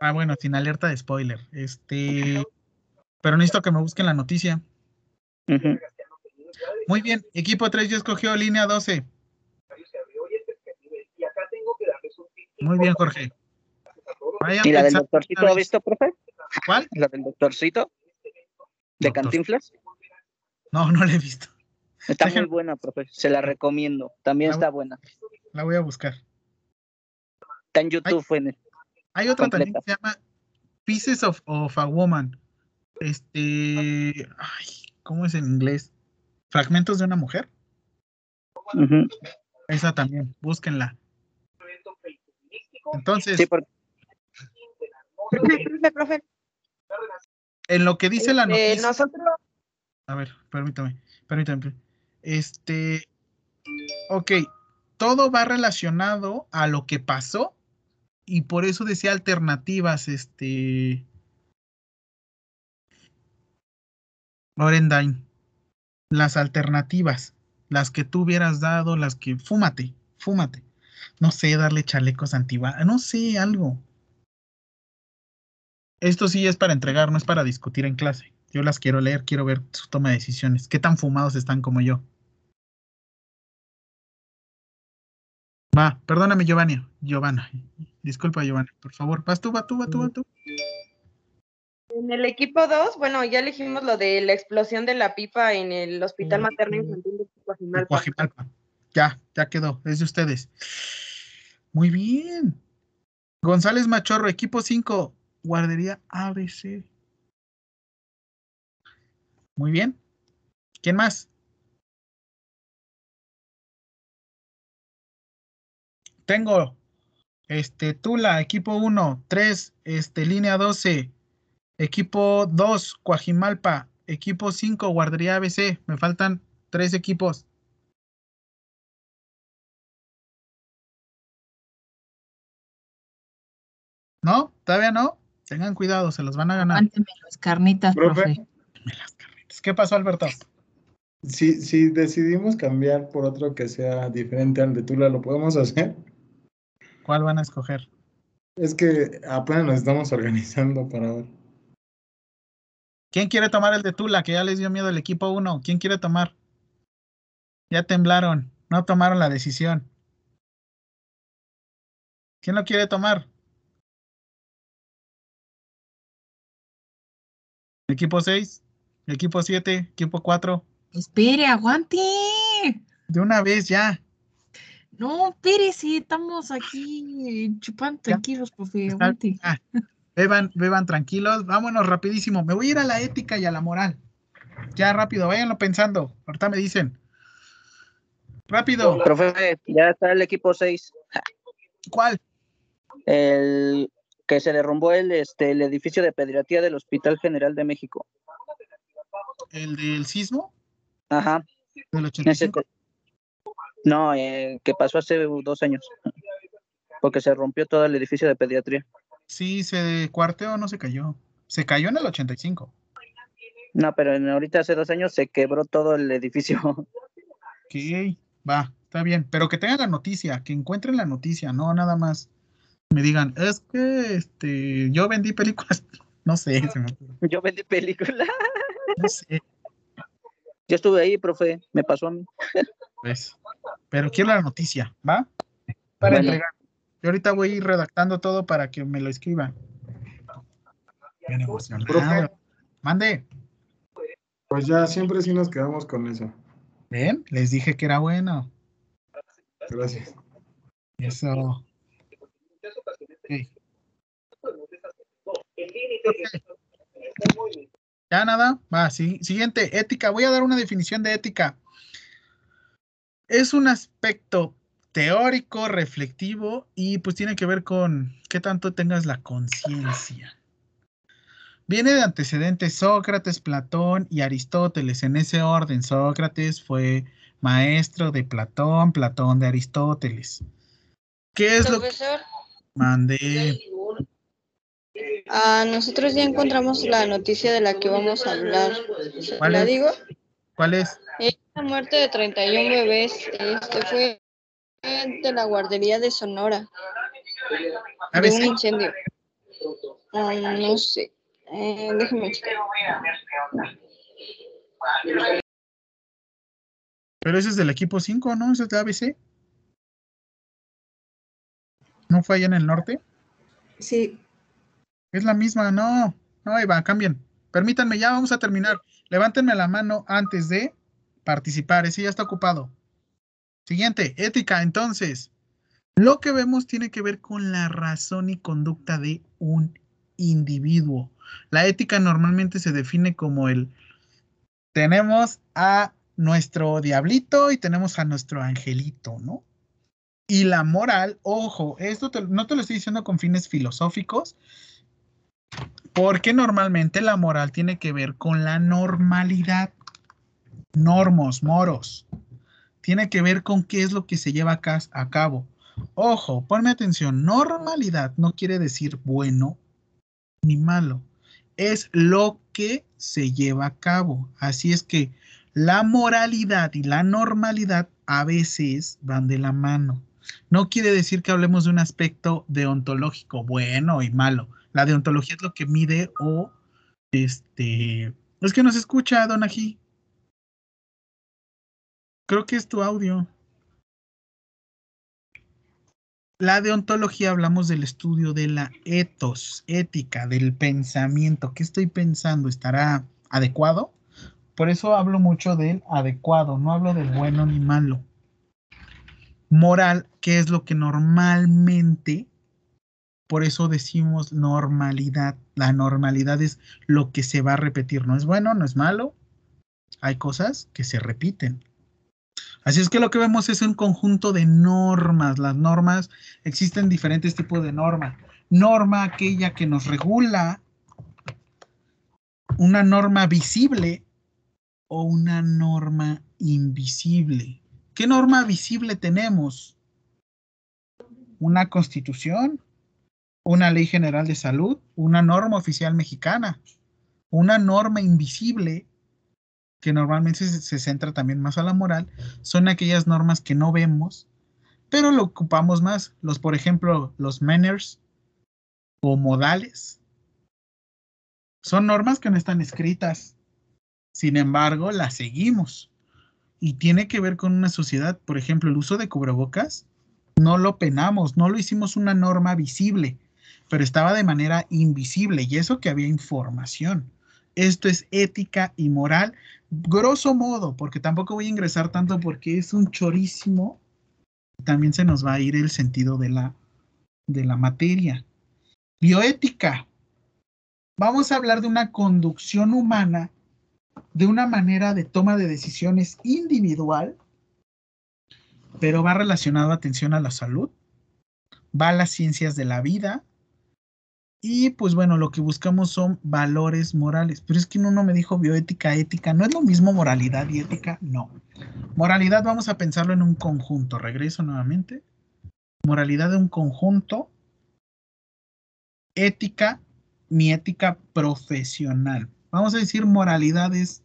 Ah, bueno, sin alerta de spoiler. Este, pero necesito que me busquen la noticia. Muy bien, equipo 3 ya escogió línea 12. Muy bien, Jorge. ¿Y la del doctorcito ha visto, profe? ¿Cuál? ¿La del doctorcito? ¿De Cantinflas? No, no la he visto. Está muy buena, profe. Se la recomiendo. También está buena. La voy a buscar. Está en YouTube. Hay, hay otra también que se llama Pieces of, of a Woman. Este. Ay, ¿cómo es en inglés? Fragmentos de una mujer. Esa también, búsquenla. Entonces, sí, en lo que dice la Este, noticia. nosotros, A ver, permítame, permítame. Este, ok, todo va relacionado a lo que pasó y por eso decía alternativas, este, Lorendine, las alternativas, las que tú hubieras dado, las que, fúmate, fúmate. No sé, darle chalecos antibalas, no sé, algo. Esto sí es para entregar, no es para discutir en clase. Yo las quiero leer, quiero ver su toma de decisiones. ¿Qué tan fumados están como yo? Va, perdóname, Giovanni. Giovanna. Disculpa, Giovanna. Por favor, vas tú, vas tú, vas tú, vas tú. en el equipo 2, bueno, ya elegimos lo de la explosión de la pipa en el Hospital Materno Infantil de Coajimalpa. Ya, ya quedó. Es de ustedes. Muy bien. González Machorro, equipo 5, guardería ABC. Muy bien. ¿Quién más? Tengo este Tula, equipo 1, 3, este línea 12, equipo 2, Coajimalpa, equipo 5, guardería ABC. Me faltan tres equipos. ¿No? ¿Todavía no? Tengan cuidado, se los van a ganar. Aguánteme las carnitas, Profe. profe. ¿Qué pasó, Alberto? Si, si decidimos cambiar por otro que sea diferente al de Tula, ¿lo podemos hacer? ¿Cuál van a escoger? Es que apenas nos estamos organizando para ver. ¿Quién quiere tomar el de Tula? Que ya les dio miedo el equipo 1. ¿Quién quiere tomar? Ya temblaron. No tomaron la decisión. ¿Quién lo quiere tomar? Equipo 6, equipo 7, equipo 4. Espere, aguante. De una vez ya. No, espérese, estamos aquí chupando tranquilos, profe, aguante. Ah, beban, beban tranquilos. Vámonos rapidísimo. Me voy a ir a la ética y a la moral. Ya rápido, váyanlo pensando. Ahorita me dicen. Rápido. Profe, ya está el equipo 6. ¿Cuál? El que se derrumbó el, este, el edificio de pediatría del Hospital General de México. ¿El del sismo? Ajá. ¿Del Ese 85? que- no, eh, que pasó hace dos años. Porque se rompió todo el edificio de pediatría. Sí, se cuarteó, no se cayó. Se cayó en el 85. No, pero en- ahorita hace dos años se quebró todo el edificio. Ok, va, está bien. Pero que tengan la noticia, que encuentren la noticia, no nada más me digan, es que este, yo vendí películas. No sé, se me. Yo vendí película. No sé, Yo estuve ahí, profe. Me pasó a mí. pues. Pero quiero la noticia, ¿va? Para Bueno. entregar. Yo ahorita voy a ir redactando todo para que me lo escriban. Bien emocionado. Profe. Mande. Pues ya siempre sí nos quedamos con eso. ¿Ven? Les dije que era bueno. Gracias. Eso. Ok. Ya nada, va, sí. Siguiente, ética. Voy a dar una definición de ética. Es un aspecto teórico, reflectivo y pues tiene que ver con qué tanto tengas la conciencia. Viene de antecedentes Sócrates, Platón y Aristóteles. En ese orden, Sócrates fue maestro de Platón, Platón de Aristóteles. ¿Qué es lo que Mandé? ah, nosotros ya encontramos la noticia de la que vamos a hablar. ¿Cuál ¿La es? digo? ¿Cuál es? Es la muerte de 31 bebés. Este fue de la guardería de Sonora. A De un incendio. Ah, no sé. Eh, checar. Pero ese es del equipo 5, ¿no? Ese es de ABC. ¿No fue allá en el norte? Sí. Es la misma, no. No, ahí va, cambien. Permítanme, ya vamos a terminar. Levántenme la mano antes de participar. Ese ya está ocupado. Siguiente, ética. Entonces, lo que vemos tiene que ver con la razón y conducta de un individuo. La ética normalmente se define como el tenemos a nuestro diablito y tenemos a nuestro angelito, ¿no? Y la moral, ojo, esto no te lo estoy diciendo con fines filosóficos, porque normalmente la moral tiene que ver con la normalidad. Normos, moros. Tiene que ver con qué es lo que se lleva a cabo. Ojo, ponme atención, normalidad no quiere decir bueno ni malo. Es lo que se lleva a cabo. Así es que la moralidad y la normalidad a veces van de la mano. No quiere decir que hablemos de un aspecto deontológico bueno y malo. La deontología es lo que mide o este. Es que no se escucha, Don Ají. Creo que es tu audio. La deontología hablamos del estudio de la etos, ética, del pensamiento. ¿Qué estoy pensando? ¿Estará adecuado? Por eso hablo mucho del adecuado, no hablo del bueno ni malo. Moral, ¿qué es lo que normalmente, por eso decimos normalidad. La normalidad es lo que se va a repetir. No es bueno, no es malo. Hay cosas que se repiten. Así es que lo que vemos es un conjunto de normas. Las normas, existen diferentes tipos de normas. Norma aquella que nos regula, una norma visible o una norma invisible. ¿Qué norma visible tenemos? Una constitución, una ley general de salud, una norma oficial mexicana, una norma invisible que normalmente se, centra también más a la moral, son aquellas normas que no vemos, pero lo ocupamos más. Los, por ejemplo, los manners o modales. Son normas que no están escritas. Sin embargo, las seguimos. Y tiene que ver con una sociedad, por ejemplo, el uso de cubrebocas, no lo penamos, no lo hicimos una norma visible, pero estaba de manera invisible y eso que había información. Esto es ética y moral grosso modo, porque tampoco voy a ingresar tanto porque es un chorísimo, también se nos va a ir el sentido de la, de la materia. Bioética. Vamos a hablar de una conducción humana, de una manera de toma de decisiones individual, pero va relacionado a atención a la salud, va a las ciencias de la vida, y pues bueno, lo que buscamos son valores morales. Pero es que uno me dijo bioética, ética. ¿No es lo mismo moralidad y ética? No. Moralidad vamos a pensarlo en un conjunto. Regreso nuevamente. Moralidad de un conjunto. Ética, mi ética profesional. Vamos a decir moralidades.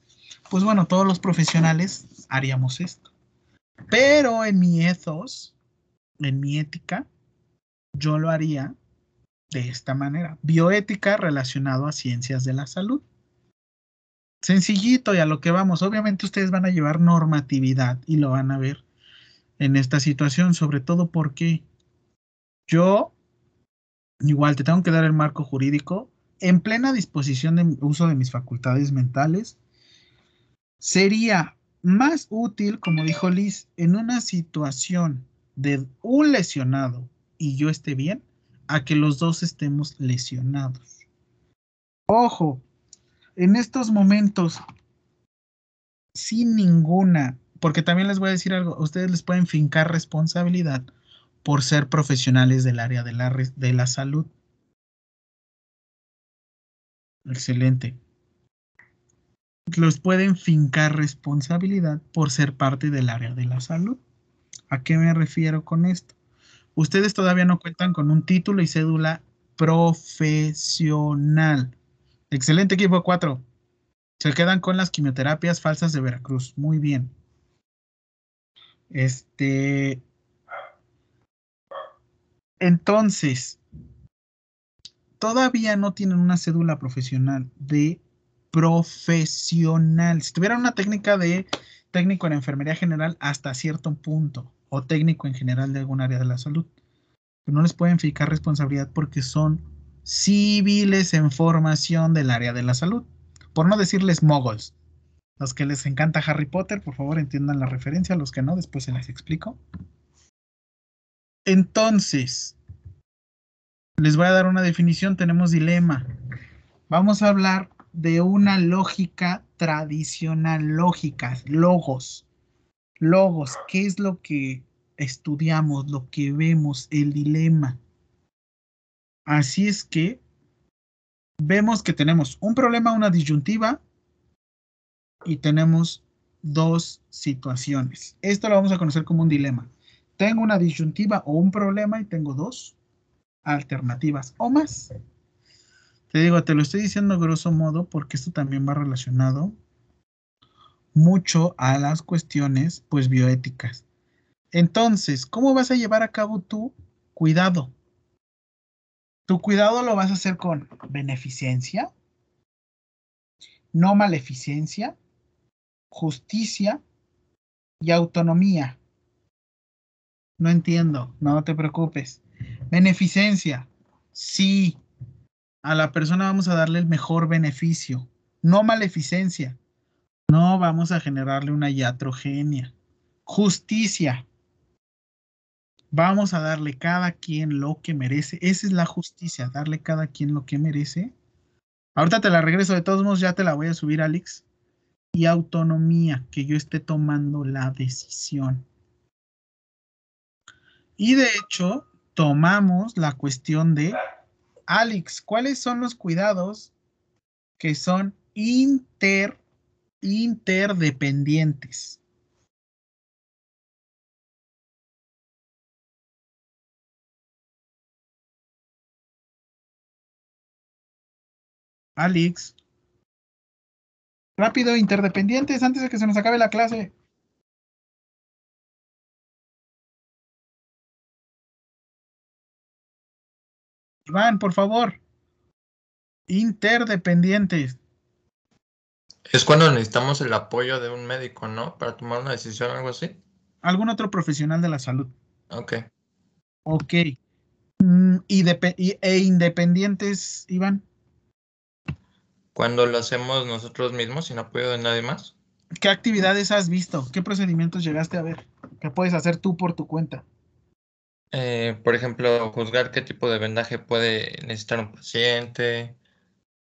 Pues bueno, todos los profesionales haríamos esto. Pero en mi ethos, en mi ética, yo lo haría de esta manera. Bioética relacionado a ciencias de la salud. Sencillito y a lo que vamos. Obviamente ustedes van a llevar normatividad y lo van a ver en esta situación, sobre todo porque yo, igual te tengo que dar el marco jurídico, en plena disposición de uso de mis facultades mentales, sería más útil, como dijo Liz, en una situación de un lesionado y yo esté bien, a que los dos estemos lesionados. Ojo, en estos momentos, sin ninguna, porque también les voy a decir algo, ustedes les pueden fincar responsabilidad por ser profesionales del área de la, de la salud. Excelente. Los pueden fincar responsabilidad por ser parte del área de la salud. ¿A qué me refiero con esto? Ustedes todavía no cuentan con un título y cédula profesional. Excelente equipo 4. Se quedan con las quimioterapias falsas de Veracruz. Muy bien. Este. Entonces, todavía no tienen una cédula profesional de profesional. Si tuviera una técnica de técnico en enfermería general hasta cierto punto, o técnico en general de algún área de la salud. Pero no les pueden fijar responsabilidad porque son civiles en formación del área de la salud. Por no decirles moguls. Los que les encanta Harry Potter, por favor entiendan la referencia. Los que no, después se las explico. Entonces, les voy a dar una definición. Tenemos dilema. Vamos a hablar de una lógica tradicional, lógicas, logos. Logos, ¿qué es lo que estudiamos, lo que vemos, el dilema? Así es que vemos que tenemos un problema, una disyuntiva y tenemos dos situaciones. Esto lo vamos a conocer como un dilema. Tengo una disyuntiva o un problema y tengo dos alternativas o más. Te digo, te lo estoy diciendo grosso modo porque esto también va relacionado mucho a las cuestiones pues bioéticas. Entonces, ¿cómo vas a llevar a cabo tu cuidado? Tu cuidado lo vas a hacer con beneficencia, no maleficencia, justicia y autonomía. No entiendo, no te preocupes. Beneficencia, sí, a la persona vamos a darle el mejor beneficio, no maleficencia. No vamos a generarle una iatrogenia. Justicia. Vamos a darle cada quien lo que merece. Esa es la justicia, darle cada quien lo que merece. Ahorita te la regreso, de todos modos ya te la voy a subir, Alex. Y autonomía, que yo esté tomando la decisión. Y de hecho, tomamos la cuestión de Alex, ¿cuáles son los cuidados que son inter, interdependientes? Alex. Rápido, interdependientes, antes de que se nos acabe la clase. Iván, por favor. Interdependientes. Es cuando necesitamos el apoyo de un médico, ¿no? Para tomar una decisión, algo así. Algún otro profesional de la salud. Ok. Ok. Mm, y e independientes, Iván. Cuando lo hacemos nosotros mismos sin apoyo de nadie más. ¿Qué actividades has visto? ¿Qué procedimientos llegaste a ver? ¿Qué puedes hacer tú por tu cuenta? Eh, por ejemplo, juzgar qué tipo de vendaje puede necesitar un paciente.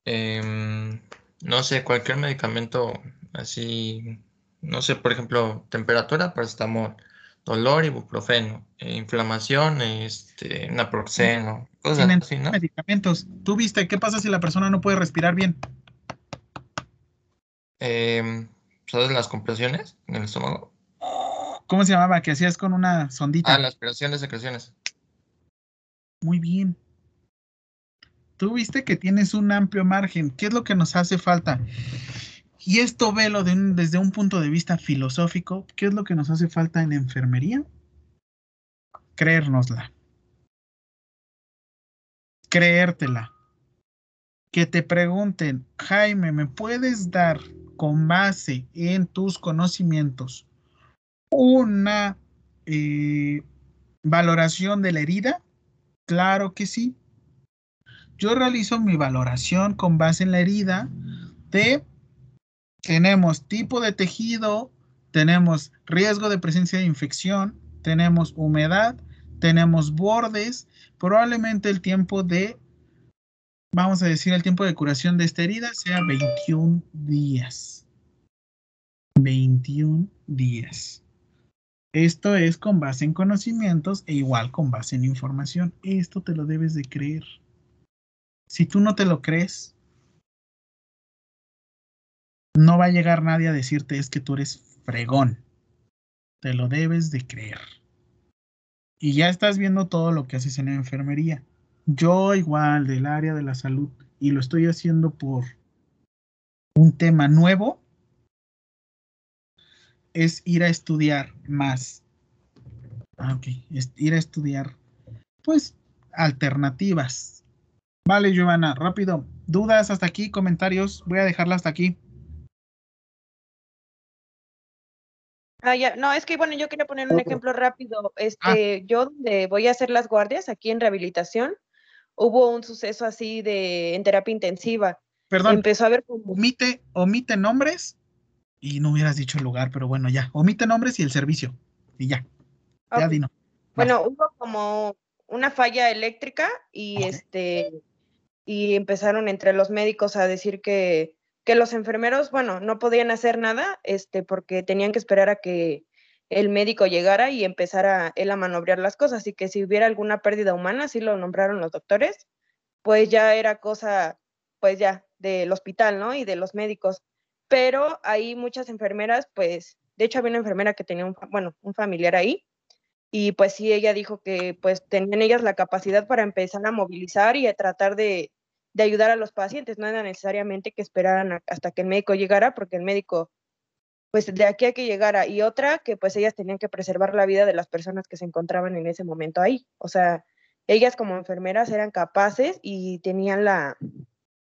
Em, no sé, cualquier medicamento así, no sé, por ejemplo, temperatura, paracetamol, dolor, ibuprofeno, eh, inflamación, este, naproxeno, cosas así, ¿no? medicamentos. ¿Tú viste qué pasa si la persona no puede respirar bien? Eh, ¿Sabes las compresiones en el estómago? ¿Cómo se llamaba? Que hacías con una sondita. Ah, las aspiraciones, secreciones. Muy bien. Tú viste que tienes un amplio margen. ¿Qué es lo que nos hace falta? Y esto velo desde un punto de vista filosófico. ¿Qué es lo que nos hace falta en enfermería? Creérnosla. Creértela. Que te pregunten, Jaime, ¿me puedes dar con base en tus conocimientos una eh, valoración de la herida? Claro que sí. Yo realizo mi valoración con base en la herida de tenemos tipo de tejido, tenemos riesgo de presencia de infección, tenemos humedad, tenemos bordes, probablemente el tiempo de, vamos a decir, el tiempo de curación de esta herida sea 21 días. 21 días. Esto es con base en conocimientos e igual con base en información. Esto te lo debes de creer. Si tú no te lo crees, no va a llegar nadie a decirte es que tú eres fregón. Te lo debes de creer. Y ya estás viendo todo lo que haces en la enfermería. Yo igual del área de la salud y lo estoy haciendo por un tema nuevo es ir a estudiar más. Ah, ok, es ir a estudiar, pues, alternativas. Vale, Giovanna, rápido. dudas hasta aquí, comentarios. Voy a dejarla hasta aquí. Ah, ya. No, es que bueno, yo quería poner un ejemplo rápido. Este, yo donde voy a hacer las guardias aquí en rehabilitación, hubo un suceso así de en terapia intensiva. Perdón. Empezó a ver Omite, omite nombres y no hubieras dicho el lugar, pero bueno, ya. Omite nombres y el servicio. Y ya. Ya Ok. dino. Bueno, hubo como una falla eléctrica y este y empezaron entre los médicos a decir que, que los enfermeros, bueno, no podían hacer nada, este, porque tenían que esperar a que el médico llegara y empezara él a manobrear las cosas, y que si hubiera alguna pérdida humana, así lo nombraron los doctores, pues ya era cosa, pues ya, del hospital, ¿no? Y de los médicos. Pero ahí muchas enfermeras, pues, de hecho había una enfermera que tenía un, bueno, un familiar ahí, y pues sí, ella dijo que pues tenían ellas la capacidad para empezar a movilizar y a tratar de, de ayudar a los pacientes, no era necesariamente que esperaran hasta que el médico llegara, porque el médico, pues de aquí a que llegara, y otra que pues ellas tenían que preservar la vida de las personas que se encontraban en ese momento ahí, o sea, ellas como enfermeras eran capaces y tenían la,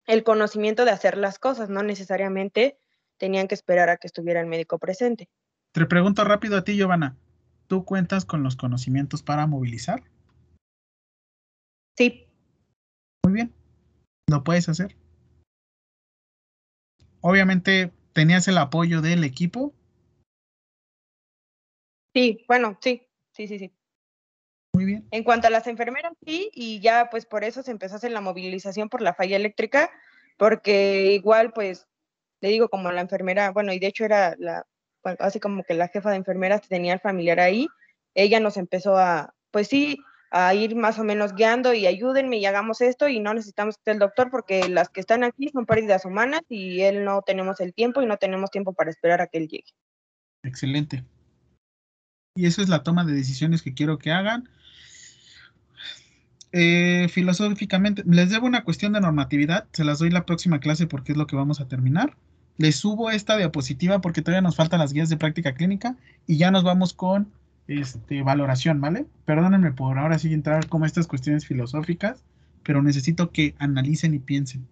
el conocimiento de hacer las cosas, no necesariamente tenían que esperar a que estuviera el médico presente. Te pregunto rápido a ti, Giovanna. ¿Tú cuentas con los conocimientos para movilizar? Sí. Muy bien. Lo puedes hacer. Obviamente tenías el apoyo del equipo. Sí, bueno, sí, sí, sí, sí. Muy bien. En cuanto a las enfermeras, sí, y ya pues por eso se empezó a hacer la movilización por la falla eléctrica, porque igual pues, le digo como la enfermera, bueno, y de hecho era la, así como que la jefa de enfermeras tenía el familiar ahí, ella nos empezó a, pues sí, a ir más o menos guiando y ayúdenme y hagamos esto y no necesitamos que esté el doctor porque las que están aquí son pérdidas humanas y él no tenemos el tiempo y no tenemos tiempo para esperar a que él llegue. Excelente. Y eso es la toma de decisiones que quiero que hagan. Eh, filosóficamente, les debo una cuestión de normatividad, se las doy la próxima clase porque es lo que vamos a terminar. Les subo esta diapositiva porque todavía nos faltan las guías de práctica clínica y ya nos vamos con este, valoración, ¿vale? Perdónenme por ahora sí entrar como estas cuestiones filosóficas, pero necesito que analicen y piensen.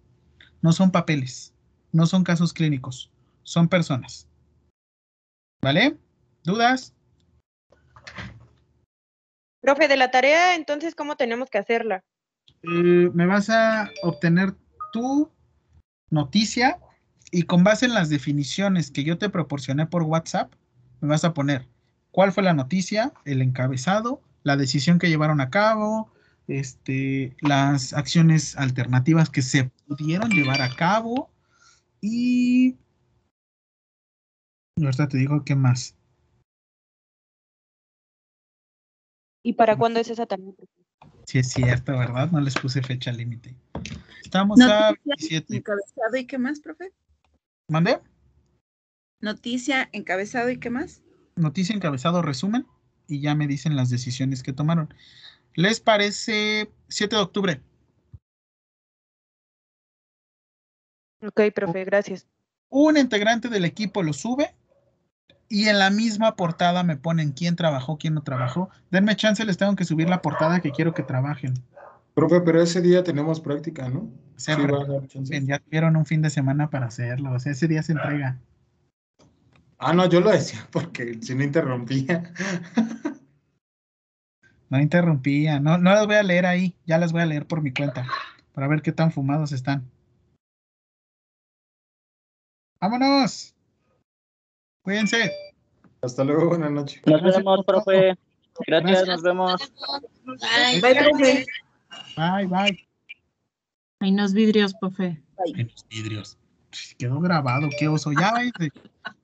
No son papeles, no son casos clínicos, son personas. ¿Vale? ¿Dudas? Profe, de la tarea, entonces, ¿cómo tenemos que hacerla? Eh, me vas a obtener tu noticia y con base en las definiciones que yo te proporcioné por WhatsApp, me vas a poner cuál fue la noticia, el encabezado, la decisión que llevaron a cabo, este, las acciones alternativas que se pudieron llevar a cabo y ahorita te digo qué más. ¿Y para cuándo es esa tarea? Si es cierto, ¿verdad? No les puse fecha límite. Estamos a Noticia, 27. encabezado y qué más, profe. ¿Mandé? Noticia, encabezado y qué más. noticia encabezado resumen y ya me dicen las decisiones que tomaron. ¿Les parece 7 de octubre? Ok, profe, gracias. Un integrante del equipo lo sube y en la misma portada me ponen quién trabajó, quién no trabajó. Denme chance, les tengo que subir la portada que quiero que trabajen. Profe, pero ese día tenemos práctica, ¿no? Sí, pero- chance. ya tuvieron un fin de semana para hacerlo, o sea, ese día se entrega. Ah, no, yo lo decía porque si no interrumpía. No interrumpía, no, no las voy a leer ahí, ya las voy a leer por mi cuenta, para ver qué tan fumados están. ¡Vámonos! Cuídense. Hasta luego, buenas noches. Nos vemos, profe. Gracias, nos vemos. Bye, profe. Bye, bye. Hay unos vidrios, profe. En los vidrios. Quedó grabado, qué oso. Ya, váyanse.